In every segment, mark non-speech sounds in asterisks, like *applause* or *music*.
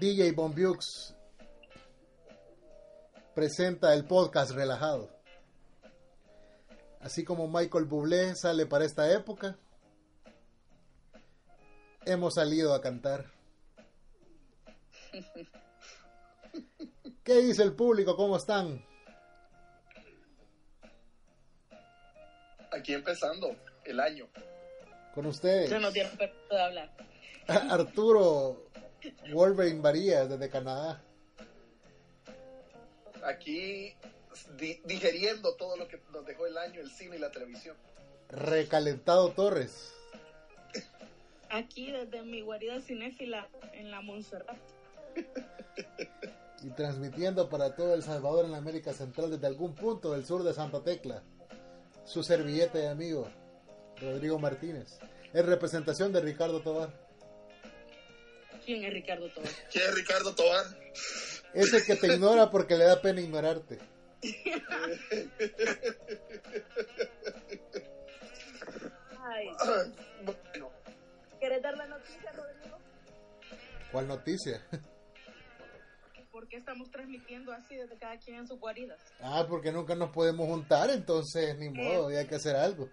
DJ Bombiux presenta el podcast relajado. Así como Michael Bublé sale para esta época, hemos salido a cantar. ¿Qué dice el público? ¿Cómo están? Aquí empezando el año. Con ustedes. No nos dieron permiso de hablar. *laughs* Arturo Wolverine Varías desde Canadá. Aquí di- digeriendo todo lo que nos dejó el año, el cine y la televisión. Recalentado Torres. Aquí desde mi guarida cinéfila en la Montserrat. y transmitiendo para todo El Salvador en la América Central desde algún punto del sur de Santa Tecla. Su servilleta y amigo, Rodrigo Martínez. En representación de Ricardo Tobar. ¿Quién es Ricardo Torres? ¿Quién es Ricardo Tobar? Ese que te ignora porque le da pena ignorarte. Ay, Bueno, ¿quieres dar la noticia, Rodrigo? ¿Cuál noticia? ¿Por qué estamos transmitiendo así desde cada quien en sus guaridas? Ah, porque nunca nos podemos juntar, entonces ni modo, hay que hacer algo.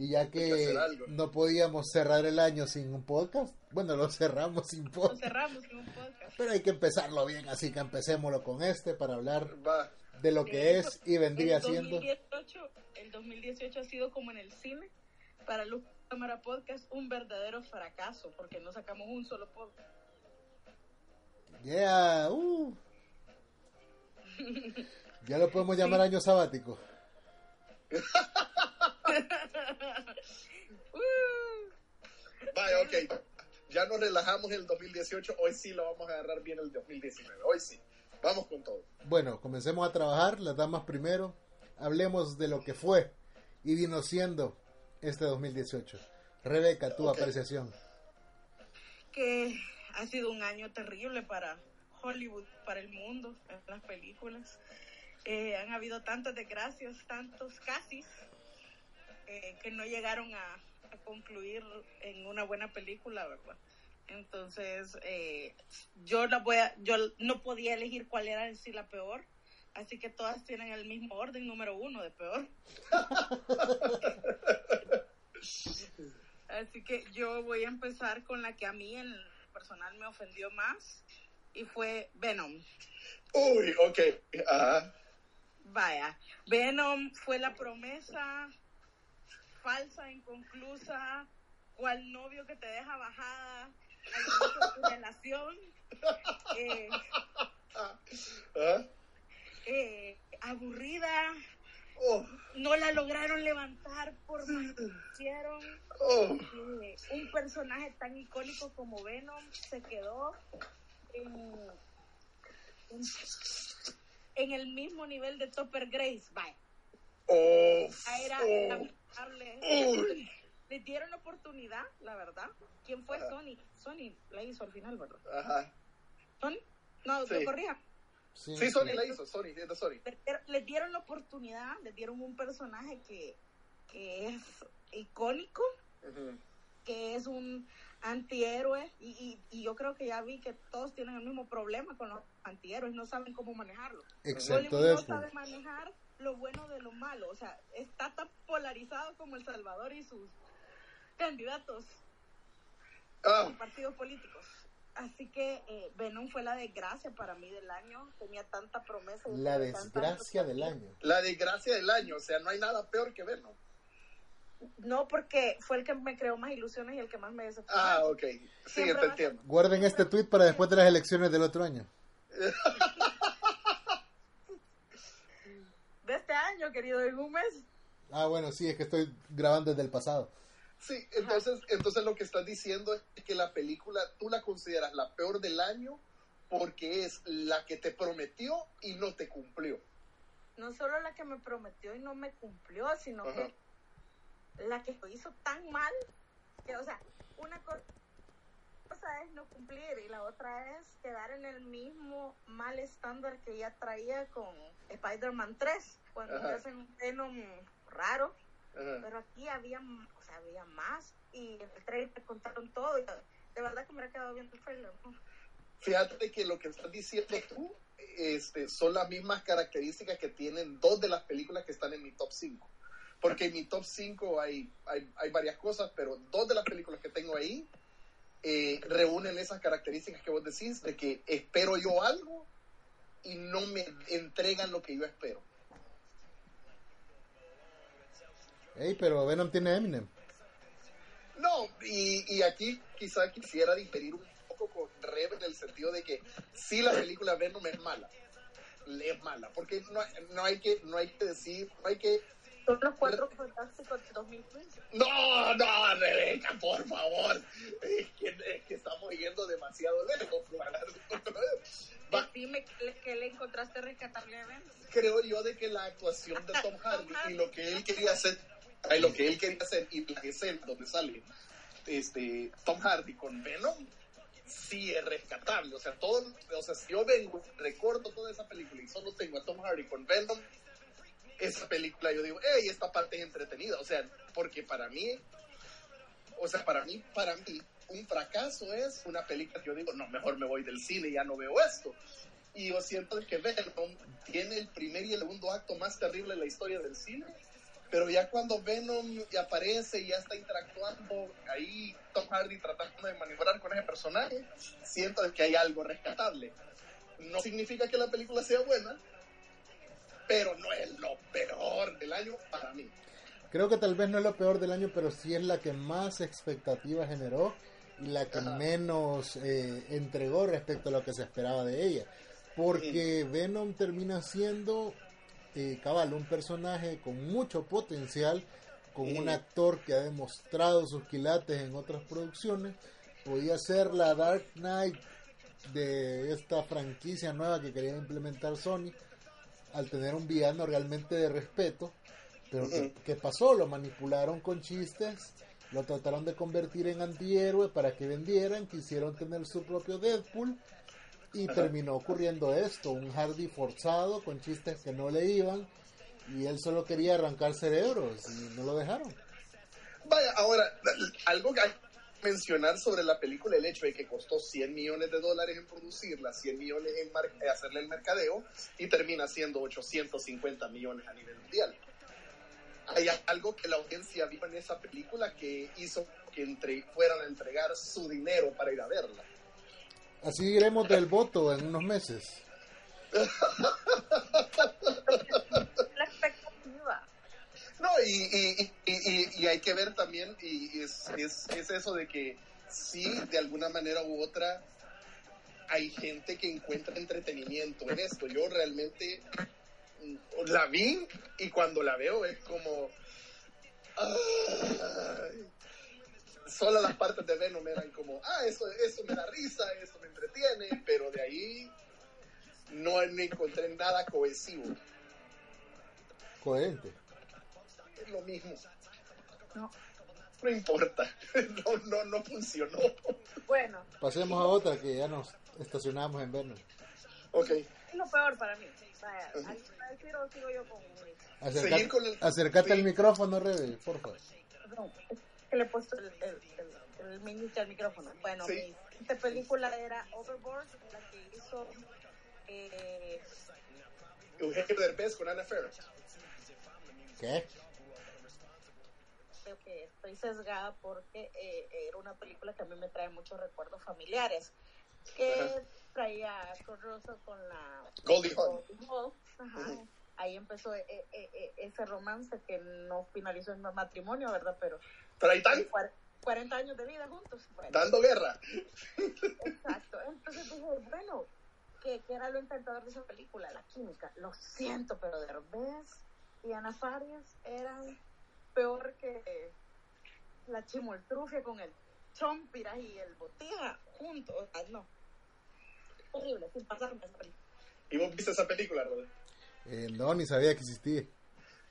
Y ya que no podíamos cerrar el año sin un podcast, bueno, lo cerramos sin Lo podcast. cerramos en un podcast. Pero hay que empezarlo bien, así que empecémoslo con este para hablar va. de lo que es y vendría el siendo. 2018, el 2018 ha sido como en el cine, para Luz Cámara Podcast, un verdadero fracaso, porque no sacamos un solo podcast. Yeah, uh. *laughs* Ya lo podemos llamar año sabático. *laughs* *laughs* Vaya, ok. Ya nos relajamos el 2018. Hoy sí lo vamos a agarrar bien el 2019. Hoy sí. Vamos con todo. Bueno, comencemos a trabajar, las damas primero. Hablemos de lo que fue y vino siendo este 2018. Rebeca, tu Ok. apreciación. que ha sido un año terrible para Hollywood, para el mundo, las películas. Eh, han habido tantas desgracias, tantos casis, eh, que no llegaron a, a concluir en una buena película, ¿verdad? Entonces, eh, yo la voy a, yo no podía elegir cuál era en sí la peor, así que todas tienen el mismo orden, número uno de peor. *laughs* Así que yo voy a empezar con la que a mí en personal me ofendió más y fue Venom. Uy, ok. Ajá. Vaya, Venom fue la promesa falsa, inconclusa, cual novio que te deja bajada al tu relación, eh, Ajá. eh, aburrida, Oh, no la lograron levantar por más que hicieron. oh. Eh, un personaje tan icónico como Venom se quedó en, en, en el mismo nivel de Topper Grace. Bye. Oh. Ah, Era lamentable. Uy. Le dieron oportunidad, la verdad. ¿Quién fue Sony? Sony la hizo al final, ¿verdad? Ajá. ¿Sony? No, Sí. te corrija. Sí, Sí, Sony la hizo. Sony, de Sony. Le dieron- Les dieron la oportunidad, les dieron un personaje que, que es icónico, que es un antihéroe y, y, y yo creo que ya vi que todos tienen el mismo problema con los antihéroes, no saben cómo manejarlo. Excepto Hollywood no sabe manejar lo bueno de lo malo, o sea, está tan polarizado como El Salvador y sus candidatos en partidos políticos. Así que eh, Venom fue la desgracia para mí del año, tenía tanta promesa. y La desgracia del año. la desgracia del año. O sea, no hay nada peor que Venom. No, porque fue el que me creó más ilusiones y el que más me decepcionó. Ah, ok. Sí, te entiendo. Guarden este tweet para después de las elecciones del otro año. *laughs* De este año, querido, en un mes. Ah, bueno, sí, es que estoy grabando desde el pasado. Sí, entonces, entonces lo que estás diciendo es que la película tú la consideras la peor del año porque es la que te prometió y no te cumplió. No solo la que me prometió y no me cumplió, sino Ajá. que la que lo hizo tan mal que, o sea, una co- cosa es no cumplir y la otra es quedar en el mismo mal estándar que ya traía con Spider-Man 3, cuando Ajá. hacen un Venom raro, Ajá. pero aquí había, o sea, había más y el trailer te contaron todo y de verdad que me hubiera quedado viendo el trailer. ¿no? Fíjate que lo que estás diciendo tú este, son las mismas características que tienen dos de las películas que están en mi top 5. Porque en mi top 5 hay, hay, hay varias cosas, pero dos de las películas que tengo ahí eh, reúnen esas características que vos decís, de que espero yo algo y no me entregan lo que yo espero. Ey, pero Venom tiene Eminem. No, y, y aquí quizá quisiera diferir un poco con Rev en el sentido de que sí la película Venom es mala, es mala, porque no, no hay que no hay que decir, no hay que Son los cuatro fantásticos de 2015. no, no, Rebeca, por favor, es que, es que estamos yendo demasiado lejos. Dime *laughs* que le, encontraste rescatable a Venom. creo yo de que la actuación de *laughs* Tom Hardy y lo que él quería hacer, ay, lo que él quería hacer y la escena donde sale este Tom Hardy con Venom, sí es rescatable. O sea, todo, o sea, si yo vengo, recorto toda esa película y solo tengo a Tom Hardy con Venom, esa película yo digo, hey, esta parte es entretenida. O sea, porque para mí, o sea, para mí, para mí, un fracaso es una película que yo digo, no, mejor me voy del cine ya no veo esto. Y yo siento que Venom tiene el primer y el segundo acto más terrible de la historia del cine. Pero ya cuando Venom aparece y ya está interactuando ahí, Tom Hardy tratando de manipular con ese personaje, siento que hay algo rescatable. No significa que la película sea buena, pero no es lo Creo que tal vez no es lo peor del año, pero sí es la que más expectativa generó y la que Ajá. menos eh, entregó respecto a lo que se esperaba de ella. Porque Venom termina siendo, eh, cabal, un personaje con mucho potencial, con Sí. un actor que ha demostrado sus quilates en otras producciones. Podía ser la Dark Knight de esta franquicia nueva que quería implementar Sony al tener un villano realmente de respeto. Pero ¿qué, pasó? Lo manipularon con chistes, lo trataron de convertir en antihéroe para que vendieran, quisieron tener su propio Deadpool y Ajá. terminó ocurriendo esto, un Hardy forzado con chistes que no le iban y él solo quería arrancar cerebros y no lo dejaron. Vaya, ahora, algo que hay que mencionar sobre la película, el hecho de que costó 100 millones de dólares en producirla, 100 millones en hacerle el mercadeo y termina siendo 850 millones a nivel mundial. Hay algo que la audiencia vio en esa película que hizo que entre, fueran a entregar su dinero para ir a verla. Así iremos del voto en unos meses. La expectativa. No, y, y, y, y- y hay que ver también, y es, es, es eso de que sí, de alguna manera u otra, hay gente que encuentra entretenimiento en esto. Yo realmente la vi y cuando la veo es como... ay, solo las partes de Venom eran como, ah, eso, eso me da risa, eso me entretiene, pero de ahí no, no encontré nada cohesivo. Coherente. Es lo mismo. No. No importa, *laughs* no, no, no funcionó. Bueno, Pasemos a otra que ya nos estacionamos en Venom. Ok, es lo peor para mí. Vaya, ¿alguien va a decir o sigo yo con el- acércate sí. al micrófono, Rebe, por favor. No, que le he puesto el, el, el, el micrófono. Bueno, Sí. mi siguiente película era Overboard, la que hizo eh, Eugenio Derbez con Anna Fair. ¿Qué? creo que estoy sesgada porque eh, era una película que a mí me trae muchos recuerdos familiares. Que traía Russell con la Goldie Hawn. Ajá. Ahí empezó eh, eh, eh, ese romance que no finalizó en matrimonio, ¿verdad? Pero Pero ahí están, cuar- 40 años de vida juntos. Bueno, dando guerra. exacto. Entonces dije, bueno, que, que era lo encantador de esa película, la química. Lo siento, pero Derbez y Ana Farias eran peor que, la chimoltrufia con el chompiras y el botija juntos. O sea, no. Horrible, sin pasarme esa película. ¿Y vos viste esa película, Rodri? Eh, no, ni sabía que existía.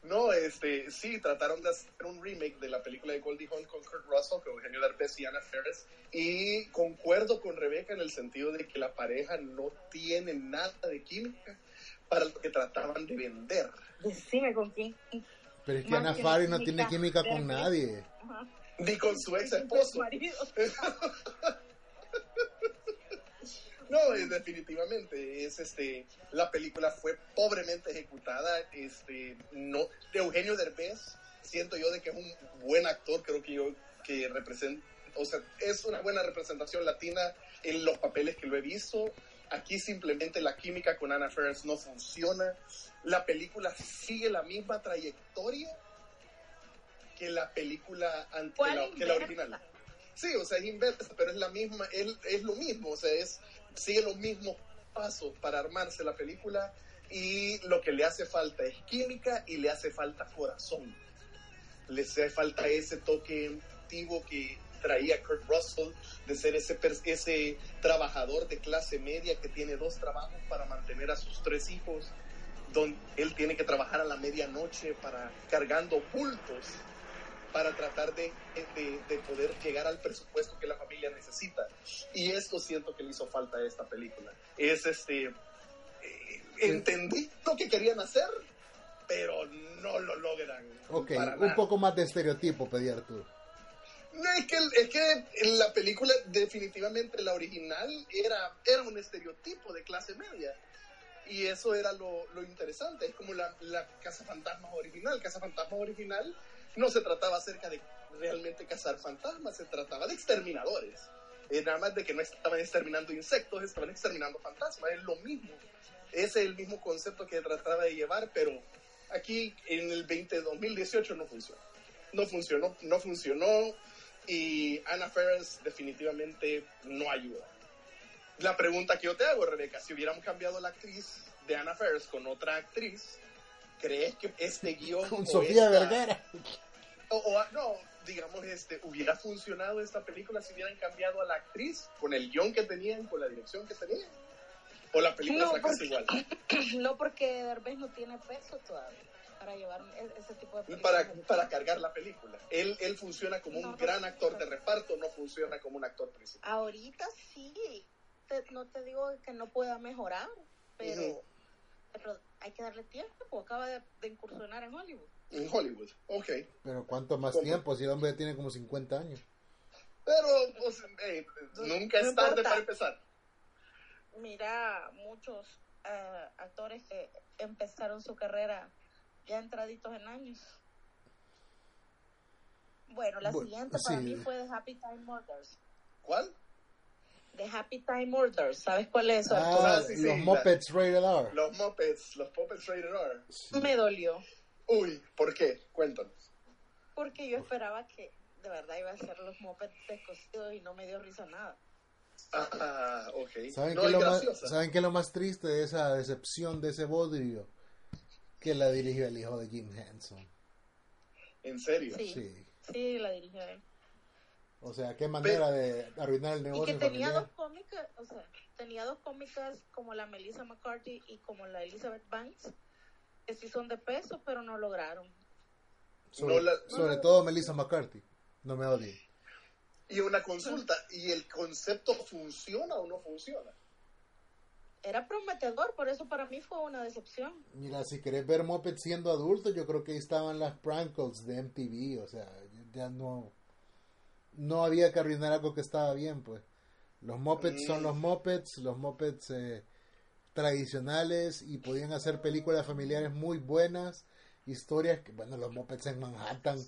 No, este, sí, trataron de hacer un remake de la película de Goldie Hawn con Kurt Russell, con Eugenio Derbez y Anna Ferris. Y concuerdo con Rebeca en el sentido de que la pareja no tiene nada de química para lo que trataban de vender. Decime con quién. Pero es que Más Ana no química, tiene química con nadie. Ajá. Ni con su ex esposo. *laughs* No, es definitivamente es este la película fue pobremente ejecutada, este no Eugenio Derbez siento yo de que es un buen actor, creo que yo que representa, o sea, es una buena representación latina en los papeles que lo he visto. Aquí simplemente la química con Anna Faris no funciona. La película sigue la misma trayectoria que la película ante ¿Cuál la, que la original. Sí, o sea, es inversa, pero es la misma, es, es lo mismo, o sea, es, sigue los mismos pasos para armarse la película y lo que le hace falta es química y le hace falta corazón. Le hace falta ese toque antiguo que traía Kurt Russell de ser ese, ese trabajador de clase media que tiene dos trabajos para mantener a sus tres hijos, donde él tiene que trabajar a la medianoche para cargando bultos para tratar de, de- de poder llegar al presupuesto que la familia necesita. Y esto siento que le hizo falta a esta película. Es este. eh, entendí lo que querían hacer, pero no lo logran. Ok, para un nada. poco más de estereotipo pedí Arturo. No, es que, es que la película, definitivamente la original, era, era un estereotipo de clase media. Y eso era lo, lo interesante. Es como la, la Casa Fantasmas original. Casa Fantasmas original no se trataba acerca de realmente cazar fantasmas, se trataba de exterminadores. Eh, nada más de que no estaban exterminando insectos, estaban exterminando fantasmas. Es lo mismo. Ese es el mismo concepto que trataba de llevar, pero aquí en el 20, 2018 no funcionó. No funcionó, no funcionó y Anna Ferris definitivamente no ayuda. La pregunta que yo te hago, Rebeca, si hubiéramos cambiado la actriz de Anna Ferris con otra actriz, ¿crees que este guion Con o Sofía esta- Vergara. o, o, no, digamos, este, hubiera funcionado esta película si hubieran cambiado a la actriz con el guion que tenían, con la dirección que tenían? ¿O la película No, porque- igual? *clears throat* No porque Derbez no tiene peso todavía para llevar e- ese tipo de películas. Para, para cargar la película. Él, él funciona como un No, gran actor de reparto, no funciona como un actor principal. Ahorita sí. Te- no te digo que no pueda mejorar, pero. Pero hay que darle tiempo. Acaba de, de incursionar en Hollywood. En Hollywood, ok. Pero ¿cuánto más ¿Cómo? tiempo? Si el hombre tiene como 50 años. Pero pues, eh, nunca no es tarde importa. para empezar. Mira, muchos eh, actores que empezaron su carrera ya entraditos en años. Bueno, la siguiente para sí. mí fue The Happy Time Murders. ¿Cuál? The Happy Time Murders. ¿Sabes cuál es eso? Ah, sí, sí, los la- Muppets Rated R. Los Muppets, los Muppets Rated R. Sí. Me dolió. Uy, ¿por qué? Cuéntanos. Porque yo esperaba que de verdad iba a ser los Muppets descosidos y no me dio risa nada. Ah, ok. ¿Saben, no qué lo más, graciosa. ¿Saben qué es lo más triste de esa decepción, de ese bodrio? Que la dirigió el hijo de Jim Henson. En serio. Sí, Sí. sí, la dirigió él. O sea, qué manera de arruinar el Y negocio que tenía familiar. dos cómicas, o sea, tenía dos cómicas como la Melissa McCarthy y como la Elizabeth Banks, que sí son de peso, pero no lograron. Sobre, No la- sobre todo Melissa McCarthy. No me odien. Y una consulta, ¿y el concepto funciona o no funciona? Era prometedor, por eso para mí fue una decepción. Mira, si querés ver Muppets siendo adultos, yo creo que ahí estaban las prankles de MTV. O sea, ya no. No había que arruinar algo que estaba bien, pues. Los Muppets son los Muppets, los Muppets eh, tradicionales y podían hacer películas familiares muy buenas. Historias que, bueno, los Muppets en Manhattan.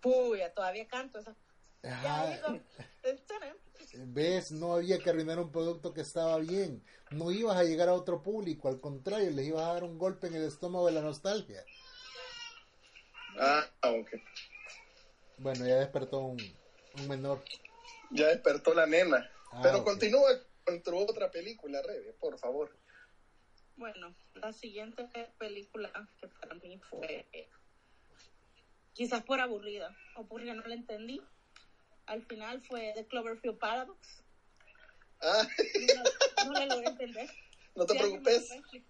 Puya, todavía canto esa. Ajá. *laughs* ¿Ves? No había que arruinar un producto que estaba bien. No ibas a llegar a otro público, al contrario, les ibas a dar un golpe en el estómago de la nostalgia. Ah, ok. Bueno, ya despertó un, un menor. Ya despertó la nena. Ah, Pero continúa con tu otra película, Rebe, por favor. Bueno, la siguiente película que para mí fue quizás por aburrida o porque no la entendí. Al final fue The Cloverfield Paradox. Ah, No, no la logré entender. *laughs* no te Si alguien me preocupes.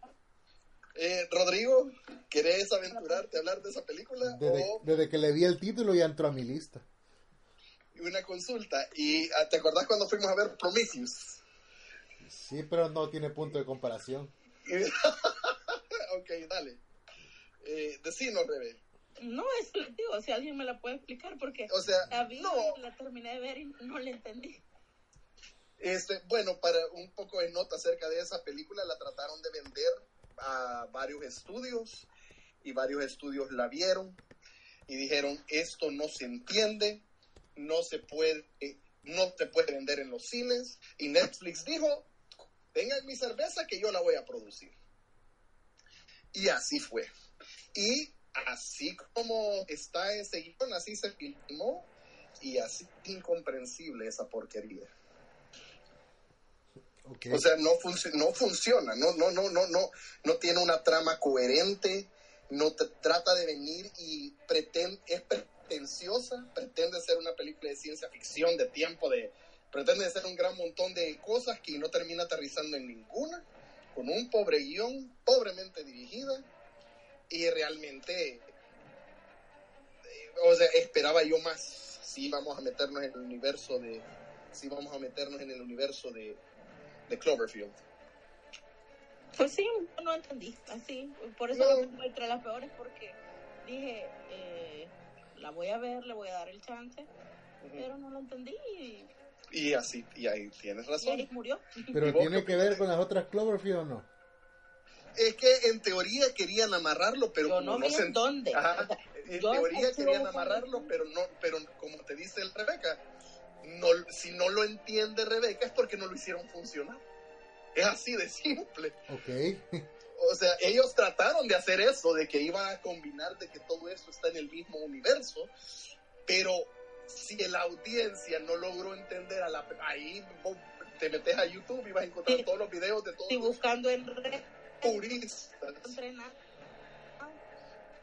Eh, Rodrigo, ¿querés aventurarte a hablar de esa película? Desde, O desde que le vi el título ya entró a mi lista. una consulta. ¿Y ah, te acordás cuando fuimos a ver Prometheus? Sí, pero no tiene punto de comparación. *laughs* ok, dale. Eh, decinos, Rebe. No, es lo que digo, si alguien me la puede explicar, porque O sea, la vi, no. la terminé de ver y no la entendí. Este, bueno, para un poco de nota acerca de esa película, la trataron de vender a varios estudios y varios estudios la vieron y dijeron, esto no se entiende, no se puede, no se puede vender en los cines y Netflix dijo, tengan mi cerveza que yo la voy a producir. Y así fue. Y así como está ese guion, así se filmó y así incomprensible esa porquería. O sea, no, func- no funciona, no, no, no, no, no, no tiene una trama coherente, no trata de venir y pretende, es pretenciosa, pretende ser una película de ciencia ficción, de tiempo, de, pretende ser un gran montón de cosas que no termina aterrizando en ninguna, con un pobre guion, pobremente dirigida, y realmente, eh, o sea, esperaba yo más, si vamos a meternos en el universo de, si vamos a meternos en el universo de, de Cloverfield. Pues sí, no entendí, así, por eso No. pongo entre las peores, porque dije, eh, la voy a ver, le voy a dar el chance, pero no la entendí y, así, y ahí tienes y razón. ahí murió. Pero ¿Y vos tiene que ver con las otras Cloverfield o no. Es que en teoría querían amarrarlo, pero Yo no no vi se en dónde. Ajá. En yo teoría querían amarrarlo, pero no, pero como te dice el Rebeca, no, si no lo entiende Rebeca es porque no lo hicieron funcionar. Es así de simple. Ok. O sea, ellos trataron de hacer eso, de que iba a combinar, de que todo eso está en el mismo universo, pero si la audiencia no logró entender a la... Ahí vos te metes a YouTube y vas a encontrar Sí. todos los videos de todos los buscando en red, puristas.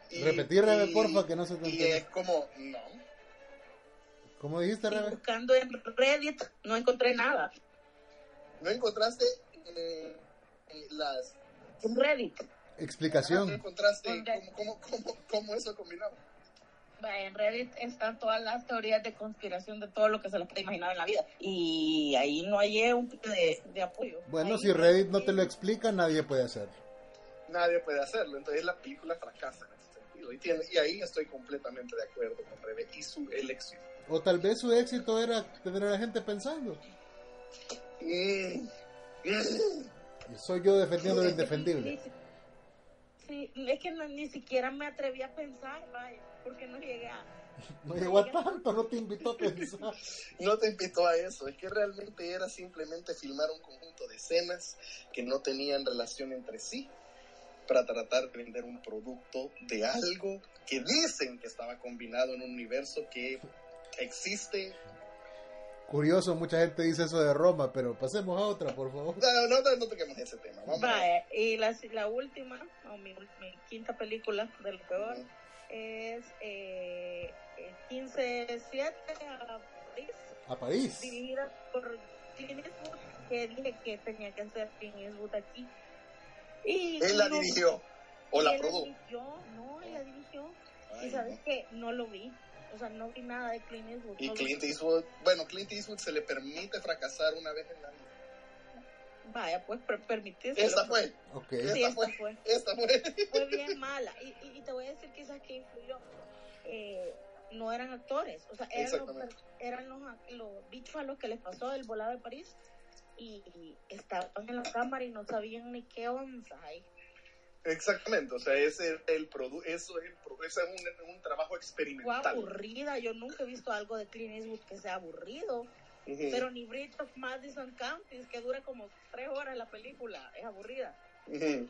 Y- Repetir, Rebe, y- porfa, que no se te Y es como, no, ¿Cómo dijiste, Rebe? buscando en Reddit, no encontré nada. no encontraste eh, eh, las... En Reddit, No Explicación. encontraste ¿Dónde? cómo, cómo, cómo, cómo eso combinaba. va, en Reddit están todas las teorías de conspiración de todo lo que se les puede imaginar en la vida. Y ahí no hallé un de, de apoyo. Bueno, Ahí- si Reddit no te lo explica, nadie puede hacerlo. Nadie puede hacerlo, entonces la película fracasa en ese sentido. Y, tiene, y ahí estoy completamente de acuerdo con Rebe y su elección. O tal vez su éxito era tener a la gente pensando. Y soy yo defendiendo lo indefendible. Sí, es que no- ni siquiera me atreví a pensar, vaya, porque no llegué a... *laughs* No llegó a tanto, no te invitó a pensar. *laughs* No te invitó a eso, es que realmente era simplemente filmar un conjunto de escenas que no tenían relación entre sí para tratar de vender un producto de algo que dicen que estaba combinado en un universo que existe. Curioso, mucha gente dice eso de Roma, pero pasemos a otra, por favor. No, no, no, no toquemos ese tema. Vamos Vaya, y la, la última, o mi, mi quinta película de lo peor, es eh, eh, 15-7 a París, A París. dirigida por Clint Eastwood, que dije que tenía que ser Clint Eastwood aquí. Y, Él la dirigió o la produjo. no, él la dirigió. Ay, y sabes no. que no lo vi. O sea, no vi nada de Clint Eastwood. Y no Clint Eastwood, bueno, Clint Eastwood se le permite fracasar una vez en la vida. Vaya, pues per permitís. Esta fue, Ok. Sí, esta esta fue, fue. esta fue. Fue bien mala. Y, y, y te voy a decir quizás que influyó. Eh, no eran actores. O sea, eran los, eran los, los bichos a los que les pasó el volado de París. Y, y estaban en la cámara y no sabían ni qué onza hay. Exactamente, o sea, ese el produ eso es, el pro- ese es un, un trabajo Fue experimental. aburrida. Yo nunca he visto algo de Clint Eastwood que sea aburrido. Pero ni Bridge of Madison County, que dura como tres horas la película. Es aburrida. Ujú.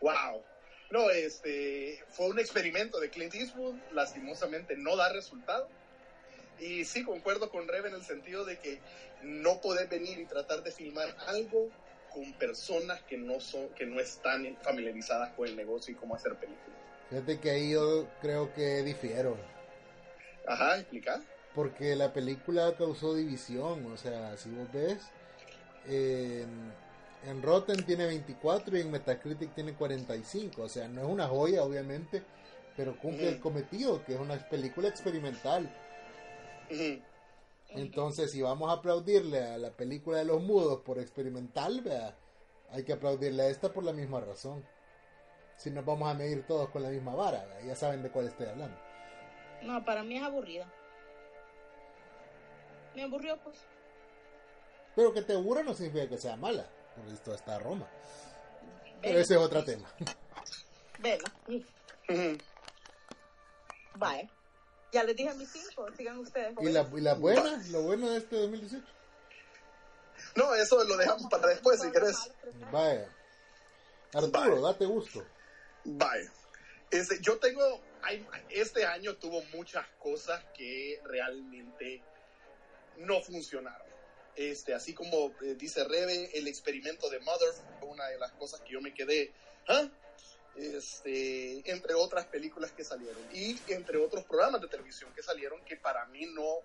Wow. No, este fue un experimento de Clint Eastwood, lastimosamente no da resultado. Y sí, concuerdo con Rebe en el sentido de que no podés venir y tratar de filmar algo con personas que no son, que no están familiarizadas con el negocio y cómo hacer películas. Fíjate que ahí yo creo que difiero. Ajá, explica. Porque la película causó división, o sea, si vos ves, en, en Rotten tiene 24 y en Metacritic tiene 45, o sea, no es una joya, obviamente, pero cumple el cometido, que es una película experimental. Ujú. Entonces, si vamos a aplaudirle a la película de los mudos por experimental, vea, hay que aplaudirle a esta por la misma razón. Si nos vamos a medir todos con la misma vara, vea, ya saben de cuál estoy hablando. No, para mí es aburrida. Me aburrió, pues. Pero que te aburra no significa que sea mala, porque esto está Roma. Pero ese es otro tema. vela. Vale. Ya les dije mis cinco, sigan ustedes. ¿Y la, y la buena? ¿Lo bueno de este 2018? No, eso lo dejamos para después si querés. Vaya. Arturo, Vale. date gusto. Bye. Este, yo tengo, este año tuvo muchas cosas que realmente no funcionaron. Este, así como eh, dice Rebe, el experimento de Mother fue una de las cosas que yo me quedé, ¿ah? Este, entre otras películas que salieron y entre otros programas de televisión que salieron que para mí no,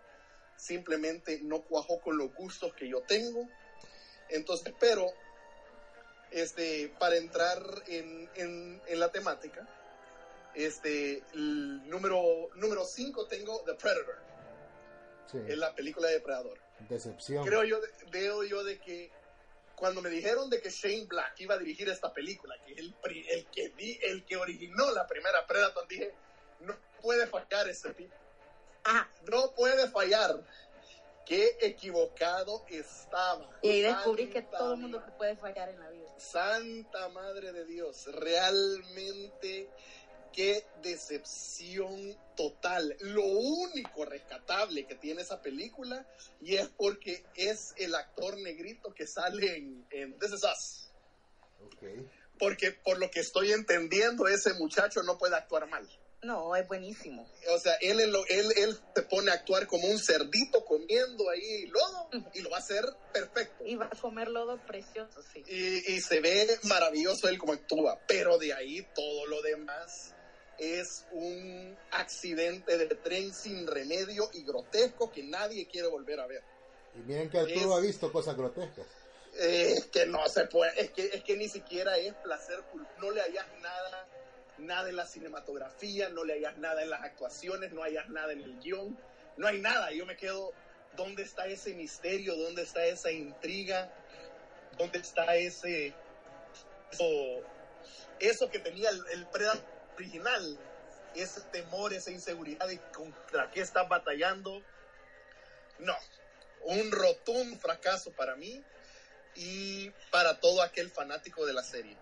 simplemente no cuajó con los gustos que yo tengo. Entonces, pero este, para entrar en, en, en la temática, este, el número número 5 tengo The Predator, Sí, es la película de Depredador. decepción. Creo yo, veo yo de que cuando me dijeron de que Shane Black iba a dirigir esta película, que es el, el, que, di- el que originó la primera Predator, dije, no puede fallar ese tipo. Ajá. No puede fallar. Qué equivocado estaba. Y ahí descubrí que todo el mundo puede fallar en la vida. Santa Madre de Dios, realmente qué decepción total. Lo único rescatable que tiene esa película y es porque es el actor negrito que sale en, en This Is Us. Ok. Porque por lo que estoy entendiendo, ese muchacho no puede actuar mal. No, es buenísimo. O sea, él, en lo- él, él se pone a actuar como un cerdito comiendo ahí lodo y lo va a hacer perfecto. Y va a comer lodo precioso, sí. Y, y se ve maravilloso él como actúa, pero de ahí todo lo demás es un accidente de tren sin remedio y grotesco que nadie quiere volver a ver. Y miren que Arturo Es- ha visto cosas grotescas. Es que no se puede, es que, es que ni siquiera es placer, no le hallas nada, nada en la cinematografía, no le hallas nada en las actuaciones, no hallas nada en el guion, no hay nada. Yo me quedo, ¿dónde está ese misterio? ¿Dónde está esa intriga? ¿Dónde está ese, eso, eso que tenía el, el Predator original? Ese temor, esa inseguridad de contra qué estás batallando. No, un rotundo fracaso para mí y para todo aquel fanático de la serie.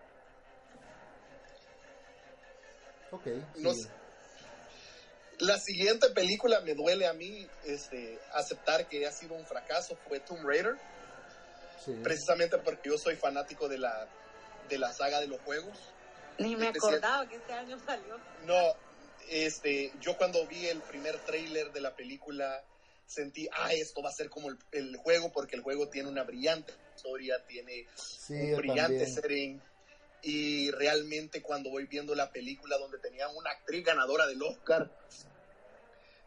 Ok. No sí. sé. La siguiente película me duele a mí este, aceptar que ha sido un fracaso fue Tomb Raider, Sí. precisamente porque yo soy fanático de la, de la saga de los juegos. Ni me Especial- acordaba que este año salió. No, este, yo cuando vi el primer tráiler de la película sentí, ah, esto va a ser como el, el juego porque el juego tiene una brillante historia, tiene Sí, un brillante también. setting. Y realmente cuando voy viendo la película donde tenían una actriz ganadora del Oscar,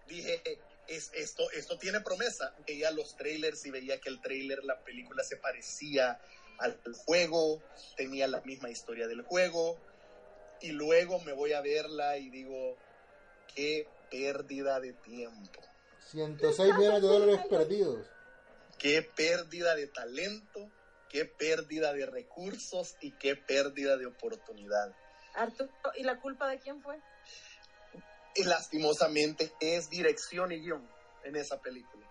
dije, es, esto, esto tiene promesa. Veía los trailers y veía que el trailer, la película se parecía al juego, tenía la misma historia del juego. Y luego me voy a verla y digo, qué pérdida de tiempo, 106 millones de dólares perdidos. qué pérdida de talento, qué pérdida de recursos y qué pérdida de oportunidad. Arturo, ¿y la culpa de quién fue? Y lastimosamente es dirección y guion en esa película.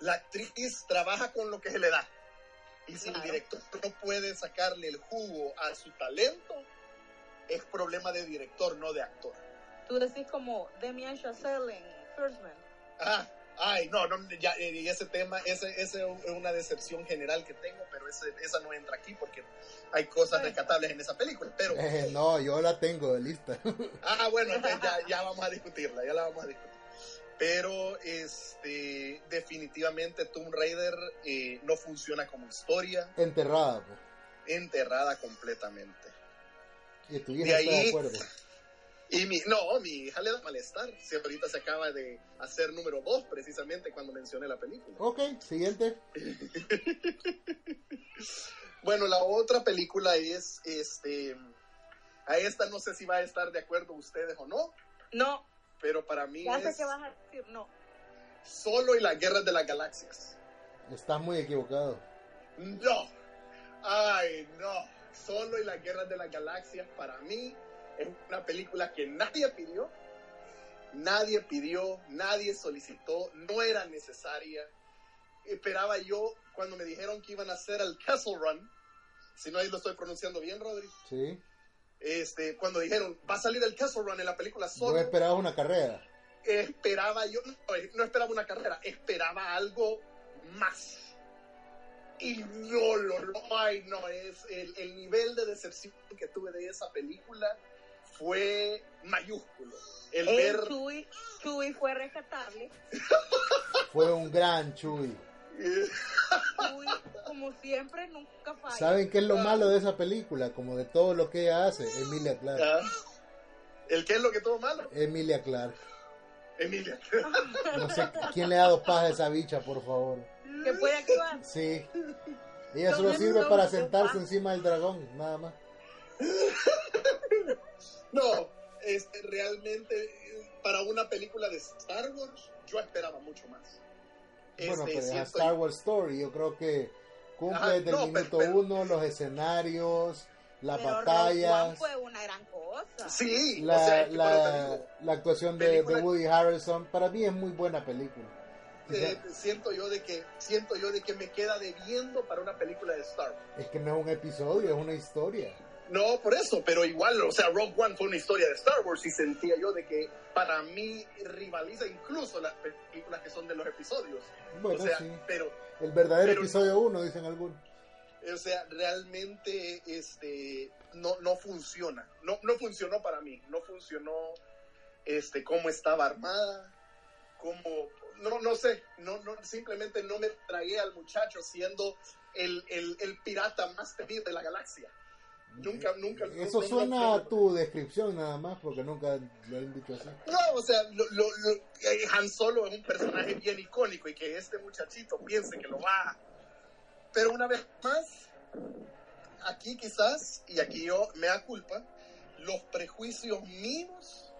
La actriz trabaja con lo que se le da. Y si el director no puede sacarle el jugo a su talento, es problema de director, no de actor. Tú decís como Demian Chazelle en First Man. Ah, ay, no, no ya, eh, y ese tema, ese, ese es una decepción general que tengo, pero ese, esa no entra aquí porque hay cosas rescatables en esa película. Pero, *laughs* Eh, no, yo la tengo lista. *laughs* ah, bueno, entonces ya, ya vamos a discutirla, ya la vamos a discutir. Pero, este, definitivamente Tomb Raider eh, no funciona como historia, Enterrada, pues. enterrada completamente. Y tu De hija está de ahí- acuerdo. Y mi, no, mi hija le da malestar. Si ahorita se acaba de hacer número dos, precisamente cuando mencioné la película. Ok, siguiente. *laughs* Bueno, la otra película es, este, a esta no sé si va a estar de acuerdo ustedes o no, No, pero para mí ya sé es que vas a decir no. Solo y las guerras de las galaxias. Estás muy equivocado. No, ay, no. Solo y las guerras de las galaxias para mí es una película que nadie pidió, nadie pidió, nadie solicitó, no era necesaria. Esperaba yo cuando me dijeron que iban a hacer el Castle Run, si no ahí lo estoy pronunciando bien, Rodri. Sí. Este, cuando dijeron va a salir el Castle Run en la película solo, esperaba una carrera. esperaba yo, no, no esperaba una carrera, esperaba algo más. Y no lo, lo ay, no, es el, el nivel de decepción que tuve de esa película fue mayúsculo. El El ver, Chuy, Chuy fue rescatable. *laughs* Fue un gran Chuy. Chuy, como siempre, nunca falla. ¿Saben qué es lo malo de esa película? Como de todo lo que ella hace. Emilia Clark. Ah, el que es lo que todo malo, Emilia Clark. Emilia. No sé quién le ha dado paz a esa bicha, por favor. Que puede actuar. Sí. *laughs* Ella solo sirve no, para sentarse encima del dragón, nada más. *laughs* No, este, realmente para una película de Star Wars yo esperaba mucho más. Bueno, Este, pero siento- Star Wars Story. Yo creo que cumple Ajá, desde el no, minuto pero- pero- uno los escenarios, las Pero batallas, One fue una gran cosa. Sí, la, o sea, la, la actuación de, de Woody Harrelson. Para mí es muy buena película. Eh, siento yo de que siento yo de que me queda debiendo para una película de Star Wars. es que no es un episodio, es una historia. No, por eso, pero igual, o sea, Rogue One fue una historia de Star Wars y sentía yo de que para mí rivaliza incluso las películas que son de los episodios. Bueno, o sea, sí. pero El verdadero pero- episodio 1, dicen algunos. o sea, realmente este no no funciona. No no funcionó para mí, no funcionó este cómo estaba armada, cómo no no sé, no no simplemente no me tragué al muchacho siendo el, el, el pirata más temido de la galaxia. Nunca nunca Eso no- suena a tu descripción nada más, porque nunca lo han dicho así. No, o sea, lo, lo- lo- eh, Han Solo es un personaje bien icónico y que este muchachito piense que lo va. Pero una vez más, aquí quizás, y aquí yo me da culpa, los prejuicios míos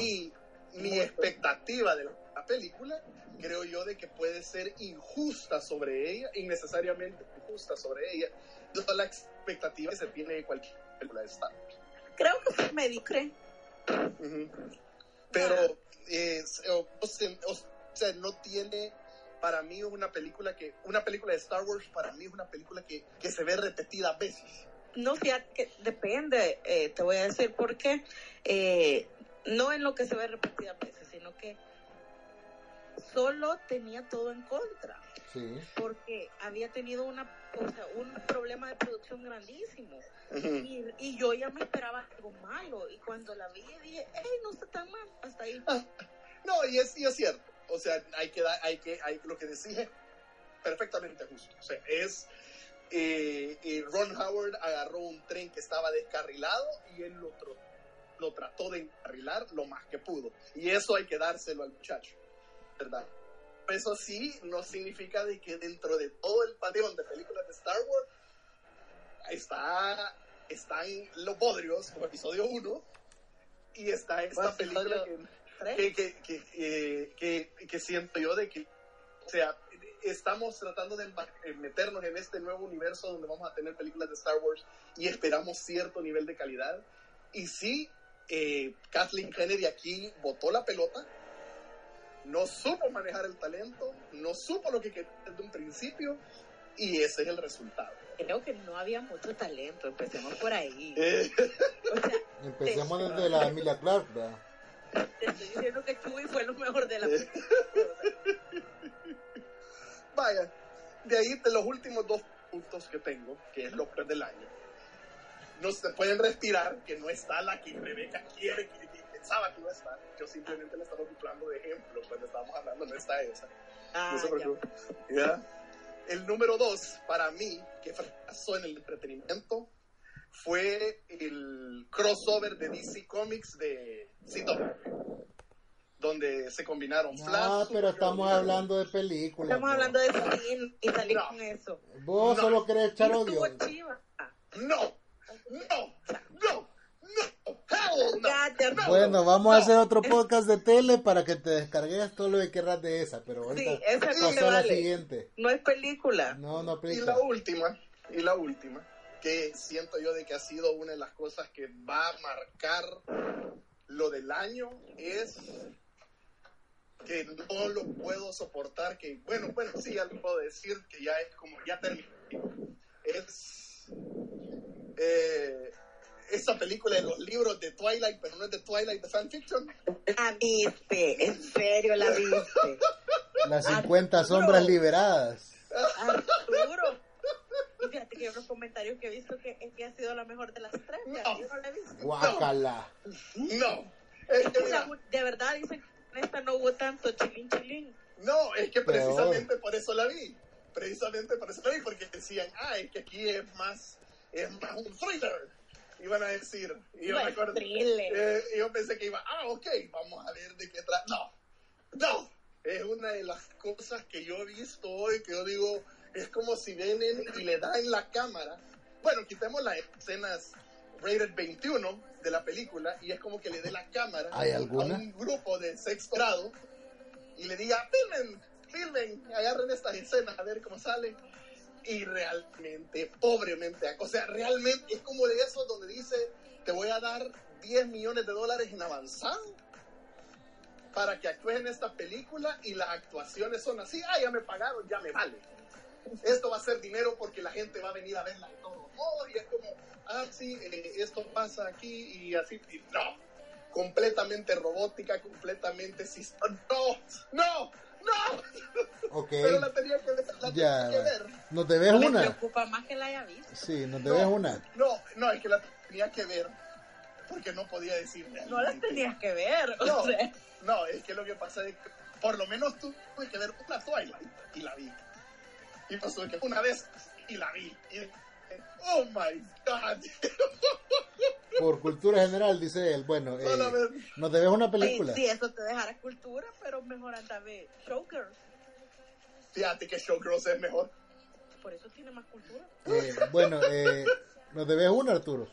y mi expectativa de la película, creo yo de que puede ser injusta sobre ella, innecesariamente injusta sobre ella, toda la expectativa que se tiene de cualquier película de Star Wars. Creo que fue Medicre. Ujú. Pero, eh, o, o sea, no tiene, para mí una película que, una película de Star Wars para mí es una película que, que se ve repetida veces. No, fíjate que depende, eh, te voy a decir por qué. Eh, no en lo que se ve repetidas veces, sino que solo tenía todo en contra, Sí. porque había tenido una, o sea, un problema de producción grandísimo. Y, y yo ya me esperaba algo malo, y cuando la vi dije, hey, no está tan mal, hasta ahí. No, y es, y es cierto. O sea, hay que dar, hay que, hay, lo que decís es perfectamente justo. O sea, es, eh, eh, Ron Howard agarró un tren que estaba descarrilado y él lo, lo trató de encarrilar lo más que pudo. Y eso hay que dárselo al muchacho, ¿verdad? Eso sí, no significa de que dentro de todo el panteón de películas de Star Wars está, están los bodrios, como episodio 1, y está esta película que, que, que, que, siento yo de que, o sea, estamos tratando de eh, meternos en este nuevo universo donde vamos a tener películas de Star Wars y esperamos cierto nivel de calidad. Y sí, eh, Kathleen Kennedy aquí botó la pelota, no supo manejar el talento, no supo lo que quería desde un principio y ese es el resultado. Creo que no había mucho talento, empecemos por ahí. Eh, O sea, Empecemos desde la Emilia Clark, ¿verdad? te estoy diciendo que Chuy fue lo mejor de la Eh. Vaya, de ahí de los últimos dos puntos que tengo, que es lo peor del año, no se pueden respirar que no está la que Rebeca quiere, que, que pensaba que iba a estar. Yo simplemente la estaba ocupando de ejemplo cuando estábamos hablando, no está esa. Ah, No se preocupe. ¿Ya? El número dos, para mí, que fracasó en el entretenimiento, fue el crossover de DC Comics de CW, donde se combinaron No, Flash. Ah, pero estamos hablando de películas. Estamos bro. hablando de cine y salir No. con eso. Vos No. solo querés echar odio. No, no, no, no, no. No. Bueno, vamos a no. hacer otro podcast de tele para que te descargues todo lo que querrás de esa, pero ahorita Sí, esa pasó a la siguiente. No es película. No, no Y aplica. la última, y la última, que siento yo de que ha sido una de las cosas que va a marcar lo del año, es que no lo puedo soportar, que bueno, bueno, sí, ya lo puedo decir, que ya es como, ya terminó. Es eh, esa película de los libros de Twilight, pero no es de Twilight, de fanfiction. La viste, en serio la viste. Las 50 sombras no. liberadas. Arturo. Fíjate que hay unos comentarios que he visto que, es que ha sido la mejor de las tres. No. Yo no la he visto. Guácala. No, es que mira, de verdad dicen que en esta no hubo tanto chilín chilín. No, es que Peor. precisamente por eso la vi. Precisamente por eso la vi, porque decían, ah, es que aquí es más, es más un thriller. Iban a decir. Y yo, eh, yo pensé que iba, ah, ok, vamos a ver de qué trata. No, no. Es una de las cosas que yo he visto hoy que yo digo, es como si vienen y le dan la cámara. Bueno, quitemos las escenas rated 21 de la película y es como que le dé la cámara a un grupo de sexto grado y le diga, filmen, filmen, agarren estas escenas a ver cómo salen. Y realmente, pobremente, o sea, realmente es como de esos donde dice, te voy a dar 10 millones de dólares en avanzado para que actúes en esta película y las actuaciones son así, ah, ya me pagaron, ya me vale. Esto va a ser dinero porque la gente va a venir a verla de todos modos y es como, ah, sí, eh, esto pasa aquí y así, y no, completamente robótica, completamente no, no, no, Ok. pero la tenía que, ver, la Ya. tenía que ver. ¿No te ves Me una? preocupa más que la haya visto. Sí, ¿no te No. ves una? No, no, es que la tenía que ver porque no podía decir No las realmente. tenías que ver. O No, sea, no, es que lo que pasa es que por lo menos tuve que ver una Twilight y la vi. Y pasó que una vez y la vi. Y, oh my god. Por cultura general, dice él. Bueno, *laughs* eh, Solo ver- ¿no te ves una película? sí, eso te dejará cultura, pero mejor anda a ver Showgirls. Fíjate que Showgirls es mejor. Por eso tiene más cultura. Eh, bueno, eh, ¿no te ves una, Arturo?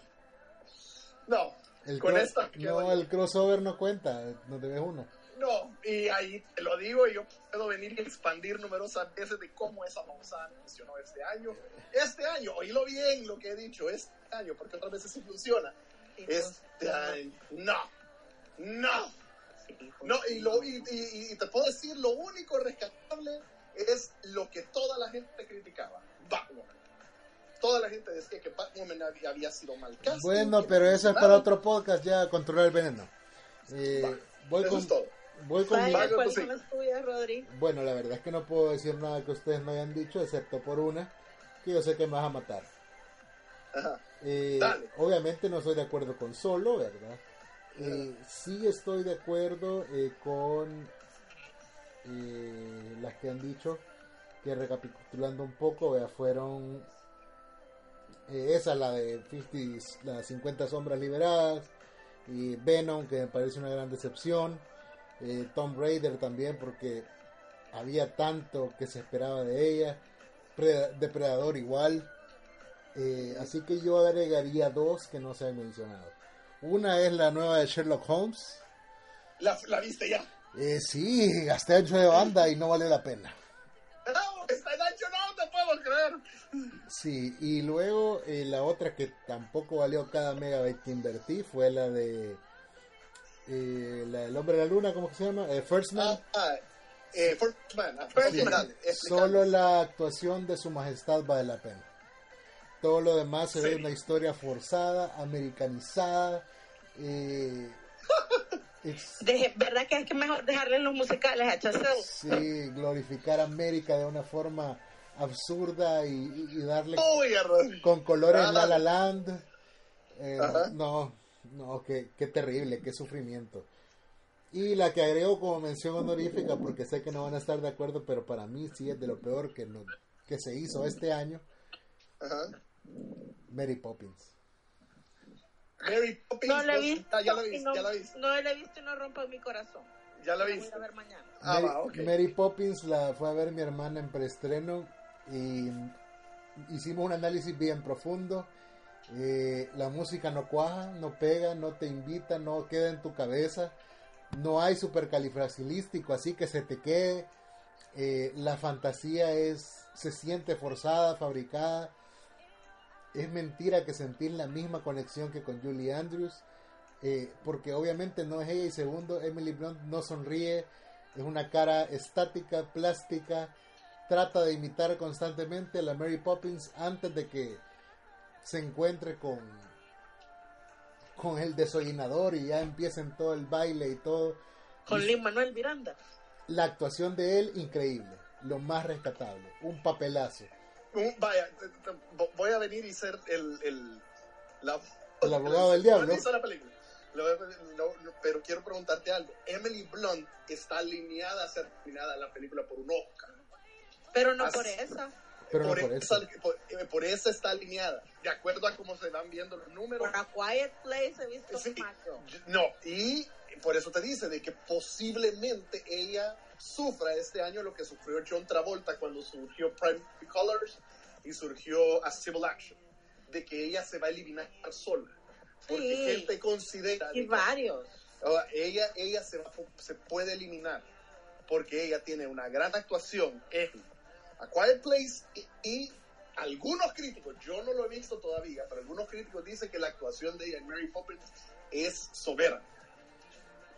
No, El con esta. no, el crossover no cuenta. ¿No te ves una? No, y ahí te lo digo y yo puedo venir y expandir numerosas veces de cómo esa babosa funcionó este año. Este año, oílo bien lo que he dicho, este año, porque otras veces sí funciona. Este año, no, no, no, y, lo, y, y- y te puedo decir, lo único rescatable es lo que toda la gente criticaba, Batwoman. Toda la gente decía que Batwoman había, había sido mal casting, Bueno, pero eso es para otro podcast, ya controlar el veneno. Eh, voy Eso con, es todo. voy con mi- Vaya, Vaya, ¿cuáles pues? Bueno, la verdad es que no puedo decir nada que ustedes no hayan dicho, excepto por una, que yo sé que me vas a matar. Ajá. Eh, obviamente no estoy de acuerdo con Solo, ¿verdad? Eh, sí estoy de acuerdo eh, con eh, las que han dicho que recapitulando un poco, fueron eh, esa, la de 50, las 50 sombras liberadas, y Venom, que me parece una gran decepción, eh, Tomb Raider también, porque había tanto que se esperaba de ella, Pre- Depredador igual, eh, así que yo agregaría dos que no se han mencionado. Una es la nueva de Sherlock Holmes. La, la viste ya. Eh, sí, gasté ancho de banda y no vale la pena. No, está en ancho, no te puedo creer. Sí, y luego eh, la otra que tampoco valió cada megabyte que invertí fue la de eh, la del hombre de la luna, ¿cómo que se llama? Eh, First Man. Ah, ah, First Man, ah, First Sí, Man. Solo la actuación de su majestad vale la pena. Todo lo demás se ve una historia forzada, americanizada. eh, *laughs* Deje- ¿Verdad que es que mejor dejarle los musicales a Chazelle? sí, glorificar a América de una forma absurda y, darle Uy, con colores Ah, La. Land. Eh, no, no, qué, qué terrible, qué sufrimiento. Y la que agrego como mención honorífica, porque sé que no van a estar de acuerdo, pero para mí sí es de lo peor que, no- que se hizo este año, Ajá. Mary Poppins. Mary Poppins. No la he visto. ah, ya la y viste, no, ya la viste. no la he visto y no rompa mi corazón. Ya la voy a ver mañana. Ah, Mary, va, ok. Mary Poppins la fue a ver mi hermana en preestreno y hicimos un análisis bien profundo. Eh, la música no cuaja, no pega, no te invita, no queda en tu cabeza. No hay supercalifragilístico, así que se te quede. Eh, la fantasía es se siente forzada, fabricada. Es mentira que sentir la misma conexión que con Julie Andrews. eh, porque obviamente no es ella. Y segundo, Emily Blunt no sonríe. Es una cara estática, plástica. Trata de imitar constantemente a la Mary Poppins antes de que se encuentre con con el desollinador y ya empiecen todo el baile y todo. Con Lin Manuel Miranda. la actuación de él, increíble. Lo más rescatable. Un papelazo. Un- vaya, voy a venir y ser el, el, la- El abogado del diablo. La película. No- no, pero quiero preguntarte algo. Emily Blunt está alineada a ser nominada a la película por un Oscar. Pero no Así- por esa. Pero por, no por esa, por, eh, por esa está alineada. De acuerdo a cómo se van viendo los números. Por A Quiet Place he visto Sí, macho. no, y por eso te dice de que posiblemente ella sufra este año lo que sufrió John Travolta cuando surgió Prime Colors y surgió A Civil Action, de que ella se va a eliminar sola. Porque Sí. gente considera de Y que- varios. Ahora, ella, ella se, va- se puede eliminar porque ella tiene una gran actuación en A Quiet Place y, y algunos críticos, yo no lo he visto todavía, pero algunos críticos dicen que la actuación de ella en Mary Poppins es soberana.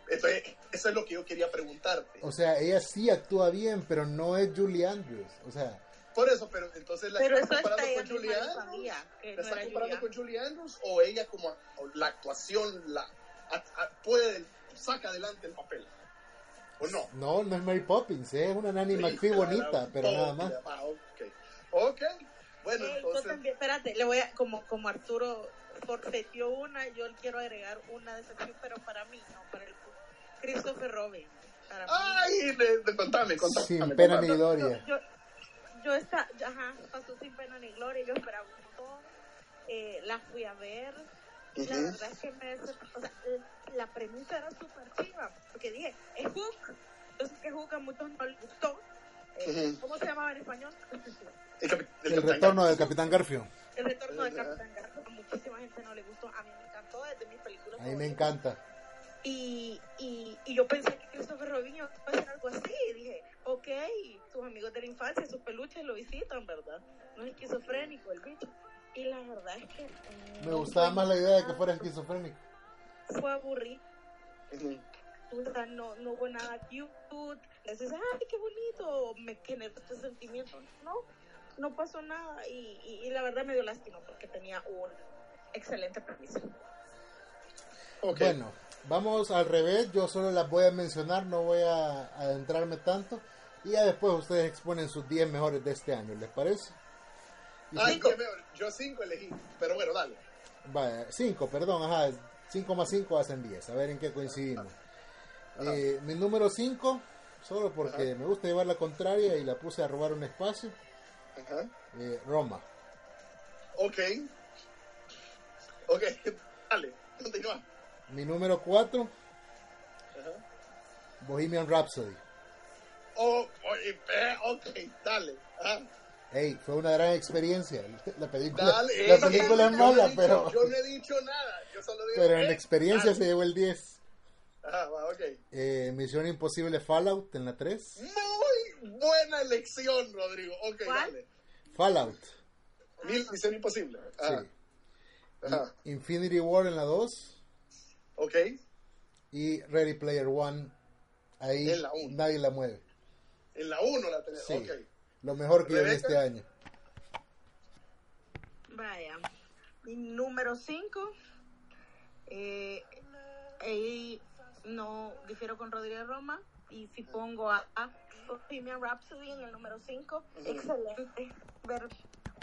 Entonces, eso es lo que yo quería preguntarte. O sea, ella sí actúa bien, pero no es Julie Andrews. O sea, Por eso, pero entonces la Pero está comparando con Julie Andrews. ¿La no está comparando Julia. con Julie Andrews o ella como o la actuación la a- a- puede saca adelante el papel? ¿O no? no, no es Mary Poppins, ¿eh? es una Nanny McPhee Hija de la bonita, pero nada más. Ah, ok. Ok. Bueno, yo entonces. también, espérate, le voy a, como, como Arturo forfeteó una, yo le quiero agregar una decepción, pero para mí, no para el Christopher Robin. Para mí. Ay, contame, contame. Sin contame. pena ni gloria. yo, yo esta, yo, ajá, pasó sin pena ni gloria, yo esperaba un montón, eh, la fui a ver, y la Ujú. verdad es que me o sea, la, la premisa era súper chiva, porque dije, es Hook, yo sé que Hook a muchos no les gustó, eh. ¿cómo se llamaba en español? El, el El capitán retorno del. Capitán Garfio. El retorno de Ajá. Capitán Garfio, a muchísima gente no le gustó, a mí me encantó, es de mis películas A mí me encanta. Y, y, y yo pensé que Christopher Robin iba a hacer algo así. Y dije, ok, sus amigos de la infancia, sus peluches lo visitan, ¿verdad? No es esquizofrénico el bicho. Y la verdad es que. Me no gustaba más la idea de que fuera esquizofrénico. Fue aburrido. O sea, no, no hubo nada cute. Le dices, ay, qué bonito. Me generó este sentimiento. No, no pasó nada. Y, y, y la verdad me dio lástima porque tenía un excelente premisa. Ok. Bueno, vamos al revés. Yo solo las voy a mencionar, no voy a adentrarme tanto. Y ya después ustedes exponen sus 10 mejores de este año, ¿les parece? Ay, cinco- yo cinco elegí, pero bueno, dale. Vaya, 5, perdón, ajá. 5 más 5 hacen 10. A ver en qué coincidimos. Eh, mi número 5, solo porque me gusta llevar la contraria y la puse a robar un espacio. Ajá. eh, Roma. Ok. Ok, *laughs* dale, continúa. Mi número 4, Ajá. Bohemian Rhapsody. Oh, oh, ok, dale. Ah, Hey, fue una gran experiencia. *laughs* La película, dale. la eh, película es no mala, dicho- pero, Yo no he dicho nada, yo solo digo. pero en eh, experiencia dale. se llevó el 10. Ajá, va, ok. Eh, Misión Imposible Fallout en la 3. Muy buena elección, Rodrigo. Ok, ¿Cuál? dale. Fallout, misión imposible. Ajá. sí. Ajá. Infinity War en la 2. Ok. Y Ready Player One. Ahí En la uno. nadie la mueve. En la 1 la tenés. Sí. Ok. Lo mejor que yo vi este año. Vaya. Mi número 5. Eh, ahí no difiero con Rodríguez Roma. Y si pongo a, a Bohemian Rhapsody en el número 5, excelente. Ver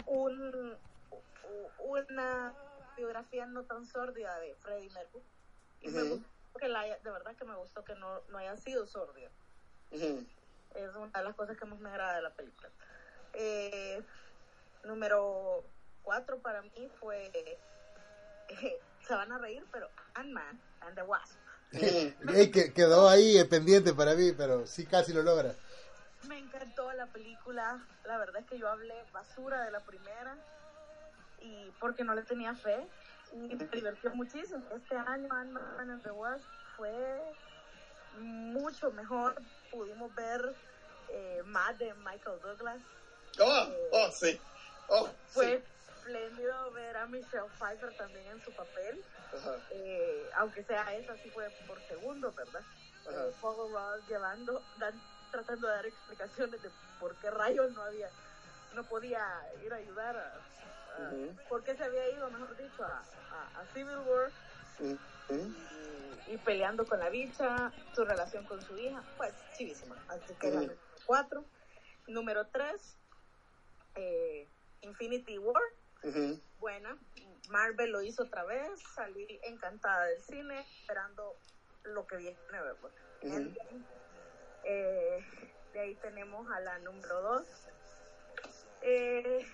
un, una biografía no tan sórdida de Freddie Mercury. Y me gustó que la haya- de verdad que me gustó que no, no haya sido sórdida Ujú. es una de las cosas que más me agrada de la película. Eh, número cuatro para mí fue eh, *laughs* se van a reír, pero Ant-Man and the Wasp. Que, quedó ahí eh, pendiente para mí, pero sí casi lo logra. Me encantó la película. La verdad es que yo hablé basura de la primera y porque no le tenía fe y me divirtió muchísimo. Este año Ant-Man and the Wasp fue mucho mejor. Pudimos ver eh, más de Michael Douglas. Oh, oh, sí. Oh, Fue sí. espléndido ver a Michelle Pfeiffer también en su papel. Ajá, Eh, aunque sea esa, sí fue por segundo, ¿verdad? Ajá. Eh, Paul Rudd llevando, dan- tratando de dar explicaciones de por qué rayos no había, no podía ir a ayudar a, por qué se había ido, mejor dicho, a, a- a Civil War mm. y, y peleando con la bicha, su relación con su hija, pues chivísima. Así que Ujú. número cuatro. Número tres, eh, Infinity War buena. Marvel lo hizo otra vez. Salí encantada del cine, esperando lo que viene. Endgame. Eh, de ahí tenemos a la número dos. Eh,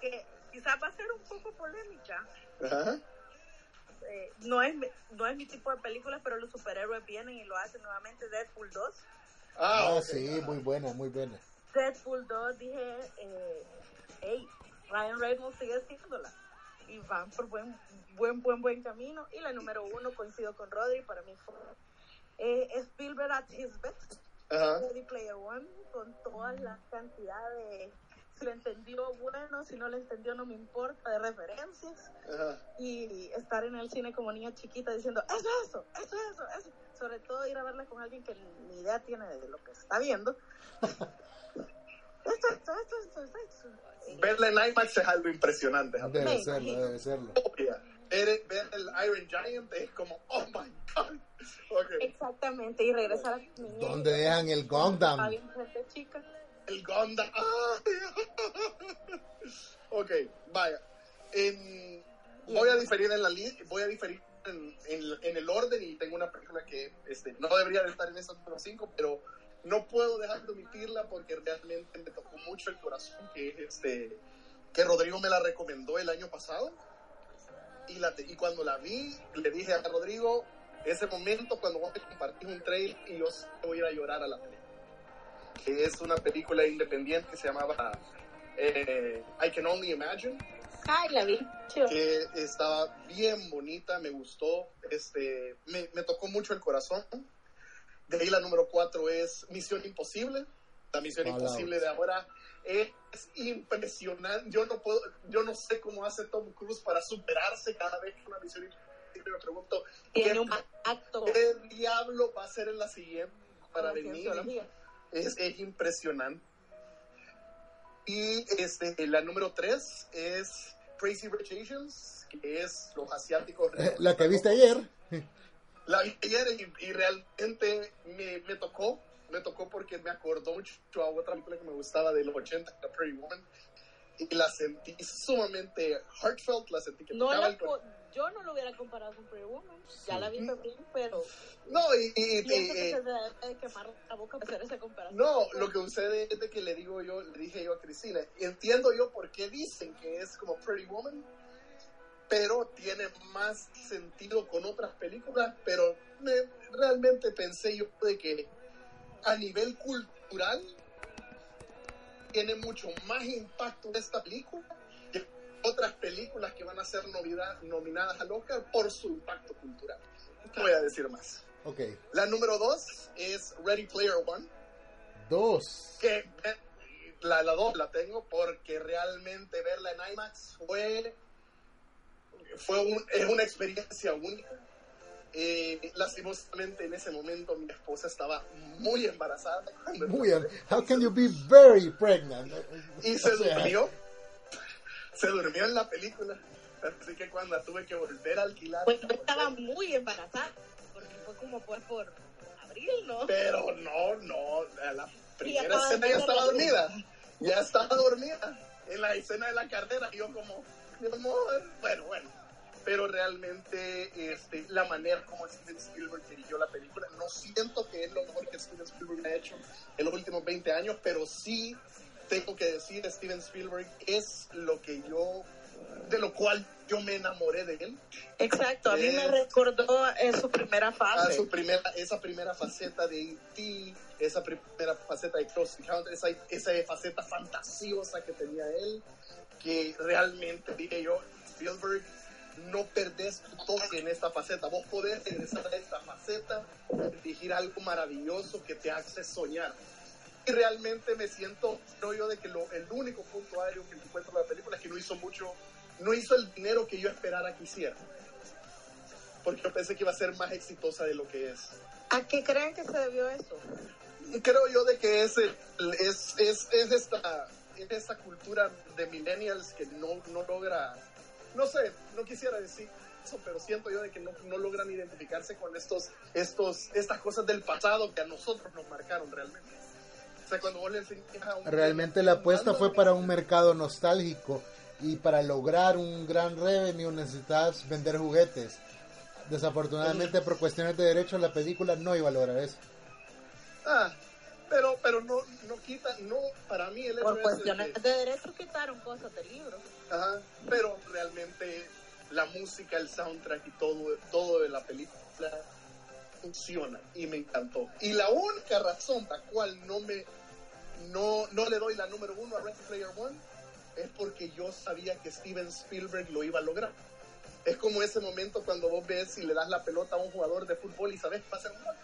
que quizás va a ser un poco polémica. Ajá. Eh, no, es, mi- no es mi tipo de película, pero los superhéroes vienen y lo hacen nuevamente. Deadpool 2. Ah, ok. sí, muy buena, muy buena. Deadpool 2 dije, eh, hey, Ryan Reynolds sigue haciéndola. Y van por buen, buen, buen, buen camino. Y la número uno, coincido con Rodri, para mí fue eh, Spielberg at his best. Ajá. Ready Player One, con toda la cantidad de... Si lo entendió, bueno, si no lo entendió, no me importa, de referencias. Ajá. Y estar en el cine como niña chiquita diciendo, eso, eso, eso, eso, eso. Sobre todo ir a verla con alguien que ni idea tiene de lo que está viendo. Esto, esto, esto, esto, esto, Verla en IMAX es algo impresionante. Debe Me serlo, imagino. debe serlo. Obvia. Ver, ver el Iron Giant es como, oh my god. Ok. Exactamente, y regresar a mi. ¿Dónde dejan el Gundam? Chica. El Gundam. ¡Ay! *laughs* ok, vaya. En- voy a diferir en la li- voy a diferir en, el orden y tengo una película que este, no debería de estar en número 5, pero no puedo dejar de omitirla porque realmente me tocó mucho el corazón que este que Rodrigo me la recomendó el año pasado y, la, y cuando la vi le dije a Rodrigo ese momento cuando vos un trail y yo voy a a llorar a la película que es una película independiente que se llamaba eh, I Can Only Imagine Ay, la vi. Chido. que estaba bien bonita, me gustó, este, me, me tocó mucho el corazón. De ahí la número cuatro es Misión Imposible. La Misión Fallout. Imposible de ahora es impresionante. Yo no puedo, yo no sé cómo hace Tom Cruise para superarse cada vez que una Misión Imposible. Me pregunto, Tiene ¿qué, un acto qué diablo va a hacer en la siguiente para venir? Es, es impresionante. Y este, la número 3 es Crazy Rich Asians, que es los asiáticos. Eh, La que viste ayer. La vi ayer y, y realmente me, me tocó. Me tocó porque me acordó mucho a otra película que me gustaba de los 80, The Pretty Woman. Y la sentí sumamente heartfelt, la sentí que No tocaba la el yo no lo hubiera comparado con Pretty Woman. Ya la vi también, pero No, y, y- y- pienso que y- se debe de quemar la boca para hacer esa comparación. No, lo que sucede es de que le digo yo, le dije yo a Cristina, entiendo yo por qué dicen que es como Pretty Woman, pero tiene más sentido con otras películas, pero me- realmente pensé yo de que a nivel cultural tiene mucho más impacto esta película otras películas que van a ser novida- nominadas al Oscar por su impacto cultural. No voy a decir más. Ok. La número dos es Ready Player One Dos. que eh, la, la dos la tengo porque realmente verla en IMAX fue fue un- es una experiencia única Eh, lastimosamente en ese momento mi esposa estaba muy embarazada *laughs* Muy bien. How can you be very pregnant? y se durmió se durmió en la película. Así que cuando la tuve que volver a alquilar Pues yo estaba muy embarazada, porque fue como por, por abril, ¿no? pero no no la primera escena ya estaba dormida ya estaba dormida en la escena de la carrera y yo como mi amor bueno bueno pero realmente este, la manera como Steven Spielberg dirigió la película no siento que es lo mejor que Steven Spielberg ha hecho en los últimos 20 años pero sí tengo que decir Steven Spielberg es lo que yo de lo cual yo me enamoré de él. Exacto, a mí me Es- recordó eh, su primera a fase. su primera, esa primera faceta de E.T., esa primera faceta de Close Encounter, esa, esa faceta fantasiosa que tenía él, que realmente, dije yo, Spielberg, no perdés tu toque en esta faceta. Vos podés regresar a esta faceta dirigir algo maravilloso que te hace soñar. Y realmente me siento, creo yo, de que lo, el único punto aéreo que encuentro en la película es que no hizo mucho, no hizo el dinero que yo esperara que hiciera. Porque yo pensé que iba a ser más exitosa de lo que es. ¿A qué creen que se debió eso? Creo yo de que es, el- es, es, es esta, es esta cultura de millennials que no, no logra, no sé, no quisiera decir eso, pero siento yo de que no, no logran identificarse con estos, estos, estas cosas del pasado que a nosotros nos marcaron realmente. O sea, cuando vos le enseñas a un Realmente la apuesta fue para un mercado nostálgico y para lograr un gran revenue necesitabas vender juguetes. Desafortunadamente por cuestiones de derechos la película no iba a lograr eso. Ah, pero, pero no, no quita, no, para mí el Por es de cuestiones que- de derechos quitaron cosas del libro. Ajá, pero realmente la música, el soundtrack y todo, todo de la película funciona y me encantó. Y la única razón por la cual no me no, no le doy la número uno a Ready Player One es porque yo sabía que Steven Spielberg lo iba a lograr. Es como ese momento cuando vos ves y le das la pelota a un jugador de fútbol y sabes que va a ser un gol.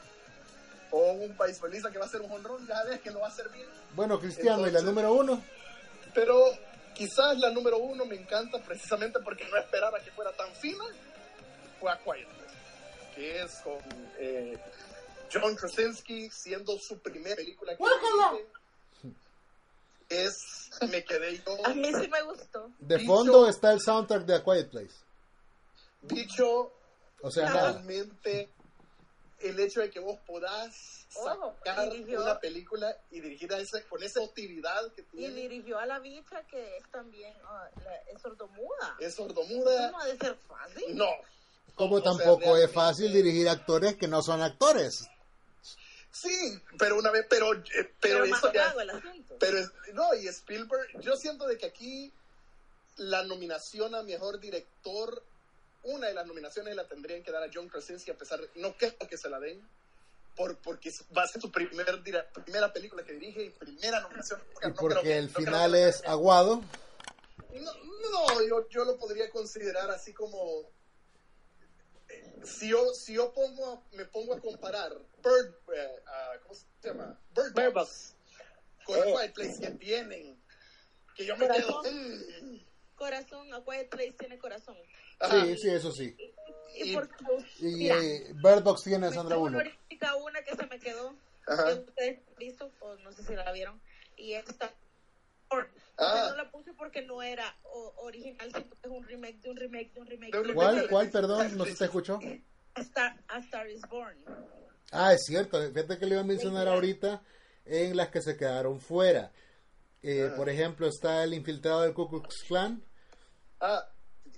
O un beisbolista que va a hacer un honrón, ya ves que lo va a hacer bien. Bueno, Cristiano, ¿y la Entonces- número uno? Pero quizás la número uno me encanta precisamente porque no esperaba que fuera tan fina. Fue A Quiet Place, que es con eh, John Krasinski siendo su primera película que. Es, me quedé yo, A mí sí me gustó. De Dicho- fondo está el soundtrack de A Quiet Place. dicho O sea, nada. realmente el hecho de que vos podás Ojo, sacar dirigió- una película y dirigirla ese, con esa utilidad que Y tiene, dirigió a la bicha que es también ah, la- es sordomuda. es sordomuda, no ha de ser fácil. no. Como sea, tampoco es fácil dirigir actores que no son actores. Sí, pero una vez, pero, eh, pero, Pero más eso ya, vago el asunto. pero es- no, y Spielberg, yo siento de que aquí la nominación a mejor director, una de las nominaciones la tendrían que dar a John Krasinski, a pesar de, no creo que se la den, por, porque va a ser su primer, dira- primera película que dirige y primera nominación. Y No porque que- el no final es aguado. No, no, yo, yo lo podría considerar así como. Si yo, si yo pongo, me pongo a comparar Bird, ah, ¿cómo se llama? Bird Box, Bird Box. con A Quiet Place que vienen, que yo me quedo. Corazón. mm, Corazón, A Quiet Place tiene corazón. ajá. Sí, sí, eso sí. ¿Y, Y-? Y Mira, eh, Bird Box tiene a Sandra Una Bullock. honorífica, una que se me quedó. Ajá. que ustedes han visto, o no sé si la vieron. Y esta. Ah. no la puse porque no era original, sino que es un remake de un remake de un remake. ¿Cuál, cuál, perdón? ¿No se te escuchó? A Star, A Star is Born. Ah, es cierto. Fíjate que le iba a mencionar ahorita en las que se quedaron fuera. Eh, Ah. Por ejemplo, está el infiltrado del Ku Klux Klan. Ah,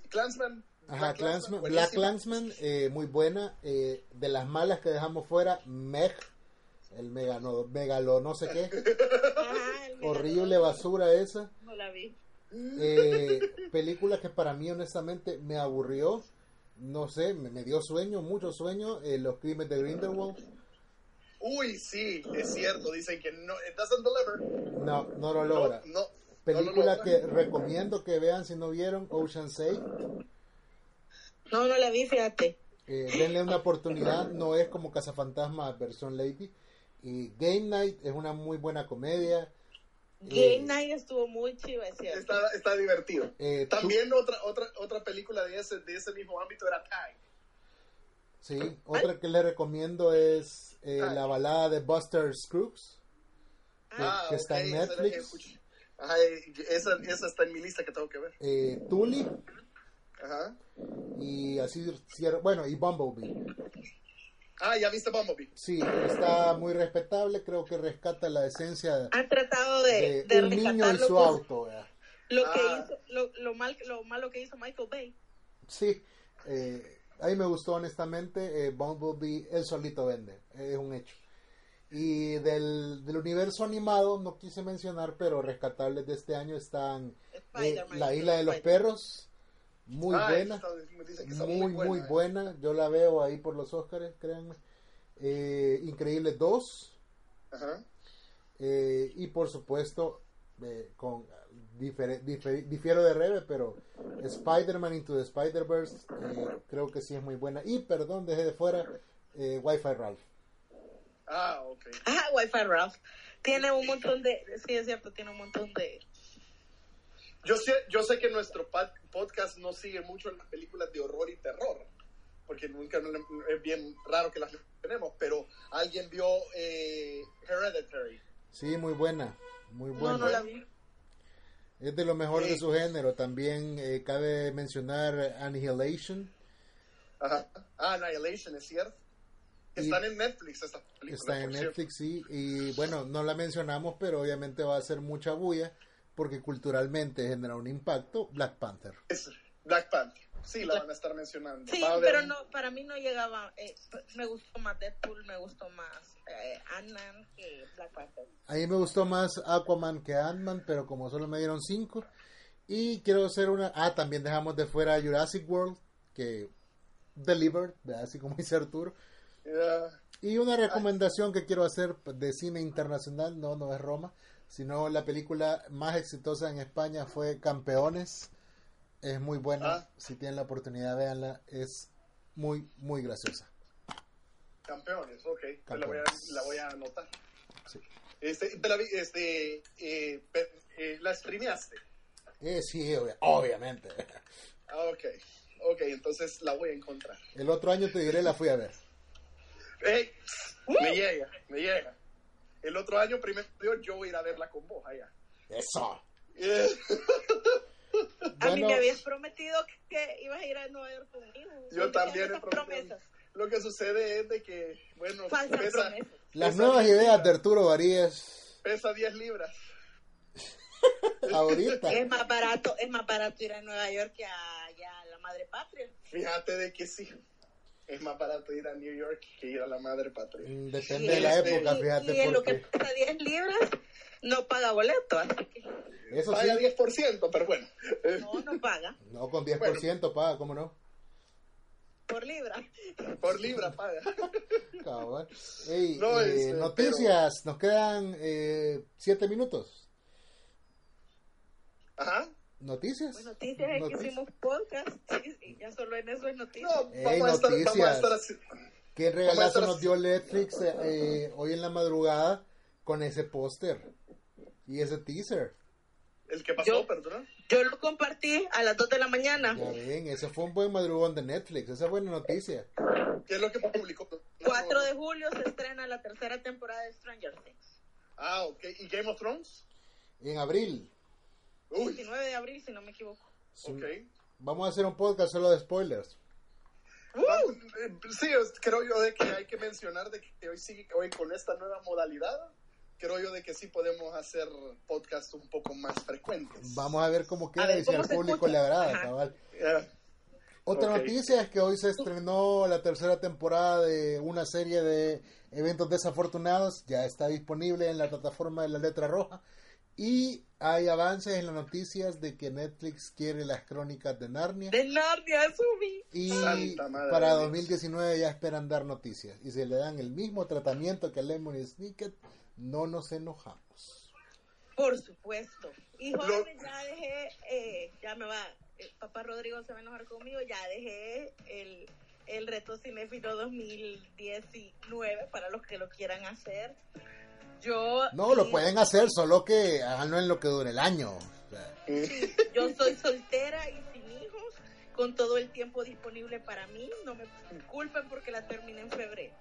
Clansman. Ajá, Black Klansman. Black Klansman, eh, muy buena. Eh, de las malas que dejamos fuera, Meg, el megano, megalo no sé qué. *laughs* El Horrible basura esa. No la vi. Eh, película que para mí honestamente me aburrió. No sé, me, me dio sueño, mucho sueño. eh, los crímenes de Grindelwald. Uy, sí, es cierto. Dicen que no, it doesn't deliver. No, no lo No, logra. no, no Película lo que recomiendo que vean si no vieron, Ocean's 8. No, no la vi, fíjate. Eh, denle una oportunidad, no es como Cazafantasma versión Lady. Y Game Night es una muy buena comedia. Game Eh, Night estuvo muy chiva, es cierto. Está, está divertido. Eh, tú- También otra, otra, otra película de ese, de ese mismo ámbito era Tag. Sí, otra que les recomiendo es eh, Ah. la balada de Buster Scruggs. que- Ah, que está ok, en Netflix. Ajá, esa, esa está en mi lista que tengo que ver. Eh, Tully Ajá. y así cierro. Bueno, y Bumblebee. Ah, ¿ya viste Bumblebee? Sí, está muy respetable. Creo que rescata la esencia Han tratado de, de, de un niño rescatar su lo, auto. ¿verdad? lo que Ah. hizo, lo, lo, mal, lo malo que hizo Michael Bay. Sí, eh, a mí me gustó honestamente. eh, Bumblebee, él solito vende, es un hecho. Y del, del universo animado, no quise mencionar, pero rescatables de este año están Spider-Man. la isla de los perros, muy Ah, buena. me dicen que está muy, muy buena. Yo la veo ahí por los Oscars, créanme. Eh, Increíble 2. Ajá. eh, y por supuesto, eh, con difiero de Rebe, pero Spider-Man Into the Spider-Verse eh, creo que sí es muy buena. Y perdón, dejé de fuera eh, Wi-Fi Ralph. Ah, ok. Ajá, Wi-Fi Ralph. Tiene un montón de. Sí, es cierto, tiene un montón de. Yo sé, yo sé que nuestro podcast no sigue mucho en las películas de horror y terror, porque nunca es bien raro que las tenemos, pero alguien vio eh, Hereditary. Sí, muy buena. Muy No, buena. no la vi. Es de lo mejor de Sí. su género. También eh, cabe mencionar Annihilation. Ajá. Ah, Annihilation, es cierto. Y- Están en Netflix estas películas. Está en por cierto. Netflix, sí. Y bueno, no la mencionamos, pero obviamente va a hacer mucha bulla porque culturalmente genera un impacto. Black Panther. Es Black Panther. Sí, la van a estar mencionando. Sí, a pero no, para mí no llegaba. eh, me gustó más Deadpool, me gustó más eh, Ant-Man que Black Panther. A mí me gustó más Aquaman que Ant-Man, pero como solo me dieron cinco. Y quiero hacer una... Ah, también dejamos de fuera Jurassic World, que... Delivered, ¿verdad? así como dice Arturo. Y una recomendación que quiero hacer de cine internacional, no, no es Roma, sino la película más exitosa en España fue Campeones. Es muy buena, Ah. si tienen la oportunidad, véanla, es muy, muy graciosa. Campeones, ok. Pues La, voy a, Campeones. la voy a anotar. Sí, Este, te la, vi- este, eh, eh, la streameaste. Eh, sí obvia- obviamente. *laughs* Ah, ok. Ok, entonces la voy a encontrar. El otro año te diré, la fui a ver. ¡Ey! Me llega, me llega. El otro año, primero Dios, yo voy a ir a verla con vos allá. Eso. A mí me habías prometido que ibas a ir a Nueva York conmigo. Yo ¿Dónde también he esas prometido. promesas. Lo que sucede es de que, bueno, Falsas pesa, promesas. Las pesa nuevas 10 ideas de Arturo Varías Pesa 10 libras. *laughs* ahorita. Es más barato, es más barato ir a Nueva York que a, a la madre patria. Fíjate de que sí. Es más barato ir a New York que ir a la madre patria. Mm, Depende Y de la este- época, y- fíjate, y en lo que cuesta 10 libras no paga boleto, así que eso Paga sí, 10%, pero bueno. Eh, no, no paga no con 10% paga, ¿cómo no? por libra. Por libra paga. Cabal. Ey, No, eh, este, noticias, nos quedan eh, siete minutos. Ajá. Noticias. Pues noticias es que Noticias. hicimos podcast y, ya solo en eso es noticias. No, vamos, a estar, vamos a estar así. ¿Qué regalazo estar nos dio Netflix eh, eh, hoy en la madrugada con ese póster y ese teaser? El que pasó, Yo- perdón. Yo lo compartí a las 2 de la mañana. Ya ven, ese fue un buen madrugón de Netflix, esa es buena noticia. ¿Qué es lo que publicó? 4 de julio se estrena la tercera temporada de Stranger Things. Ah, ok. ¿Y Game of Thrones? En abril. Uy, 29 de abril, si no me equivoco. ok. Vamos a hacer un podcast solo de spoilers. Vamos, eh, sí, creo yo de que hay que mencionar de que hoy sí, hoy con esta nueva modalidad, creo yo de que sí podemos hacer podcasts un poco más frecuentes. Vamos a ver cómo queda ver y si al público escucha. le agrada, cabal. Ya. Otra noticia es que hoy se estrenó la tercera temporada de una serie de eventos desafortunados. Ya está disponible en la plataforma de la letra roja. Y hay avances en las noticias de que Netflix quiere las crónicas de Narnia. De Narnia, subí. Y Santa madre para de Dios. 2019 ya esperan dar noticias. Y se le dan el mismo tratamiento que a Lemon Snicket. No nos enojamos. Por supuesto. Y Lo- jóvenes, ya dejé, eh, ya me va, eh, papá Rodrigo se va a enojar conmigo, ya dejé el, el reto cinéfilo 2019 para los que lo quieran hacer. Yo, No, lo y- pueden hacer, solo que háganlo en lo que dure el año. Yo soy soltera y sin hijos, con todo el tiempo disponible para mí, no me culpen porque la terminé en febrero.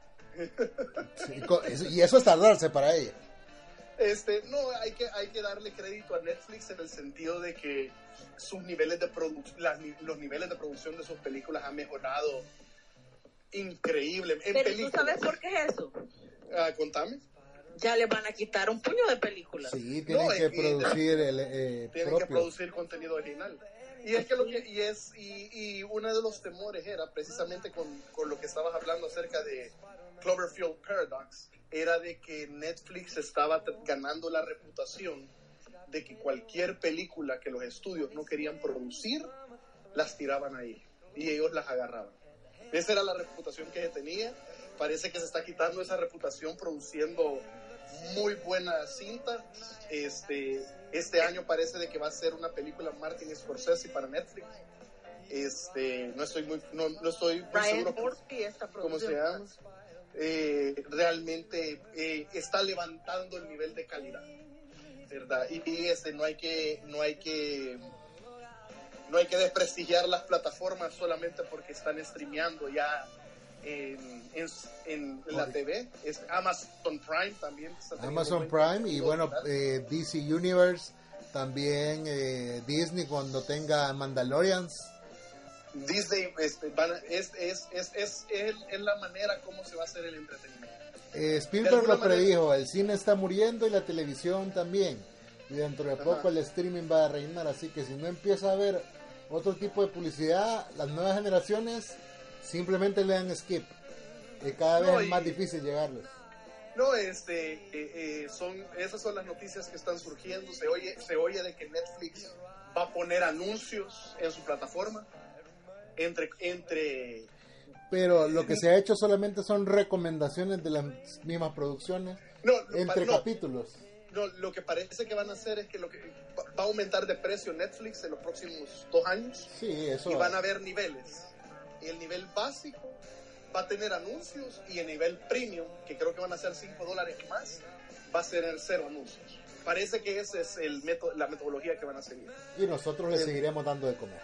sí, y eso es tardarse para ella. Este, no, hay que, hay que darle crédito a Netflix en el sentido de que sus niveles de producción, los niveles de producción de sus películas han mejorado increíble. En Pero ¿tú sabes por qué es eso? Ah, contame. Ya le van a quitar un puño de películas. Sí, tienen No, que producir el eh, Tienen propio. que producir contenido original. Y es que lo que, y es, y, y uno de los temores era precisamente con, con lo que estabas hablando acerca de Cloverfield Paradox, era de que Netflix estaba ganando la reputación de que cualquier película que los estudios no querían producir, las tiraban ahí y ellos las agarraban. Esa era la reputación que tenía. Parece que se está quitando esa reputación produciendo muy buena cinta. Este, este año parece de que va a ser una película Martin Scorsese para Netflix. Este, no estoy muy, no, no estoy muy seguro cómo se llama. Eh, realmente eh, está levantando el nivel de calidad, verdad. Y, y, este, no hay que, no hay que, no hay que desprestigiar las plataformas solamente porque están streameando ya en, en, en la TV. Es Amazon Prime también. Amazon Prime y bueno, eh, DC Universe, también eh, Disney cuando tenga Mandalorians. Disney este, van es, es, es, es, es, la manera como se va a hacer el entretenimiento. Eh, Spielberg lo manera- predijo, el cine está muriendo y la televisión también. Y dentro de Ajá. poco el streaming va a reinar, así que si no empieza a haber otro tipo de publicidad, las nuevas generaciones simplemente le dan skip. Y cada vez No, es más difícil llegarles. No, este, eh, eh, son, esas son las noticias que están surgiendo. Se oye, se oye de que Netflix va a poner anuncios en su plataforma entre, entre, Pero lo que se ha hecho solamente son recomendaciones de las mismas producciones no, entre no, capítulos. no, lo que parece que van a hacer es que lo que va va a aumentar de precio Netflix en los próximos dos años Sí, eso. y van a haber niveles. El nivel básico va a tener anuncios y el nivel premium, que creo que van a ser 5 dólares más, va a ser el cero anuncios. Parece que esa es el método, la metodología que van a seguir. Y nosotros le seguiremos dando de comer.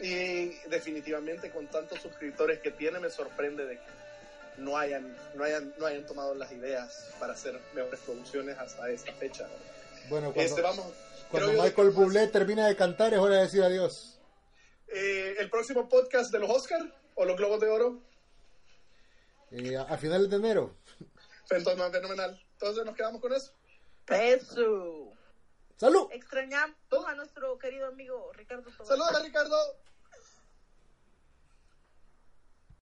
Y definitivamente con tantos suscriptores que tiene me sorprende de que no hayan, no hayan, no hayan tomado las ideas para hacer mejores producciones hasta esta fecha. Bueno, cuando, Este, vamos, cuando Michael Bublé termina de cantar es hora de decir adiós. Eh, el próximo podcast de los Oscar o los Globos de Oro, Eh, a, a finales de enero. fenomenal. fenomenal. Entonces nos quedamos con eso. Eso. ¡Salud! Extrañamos a nuestro querido amigo Ricardo. Saludos a Ricardo.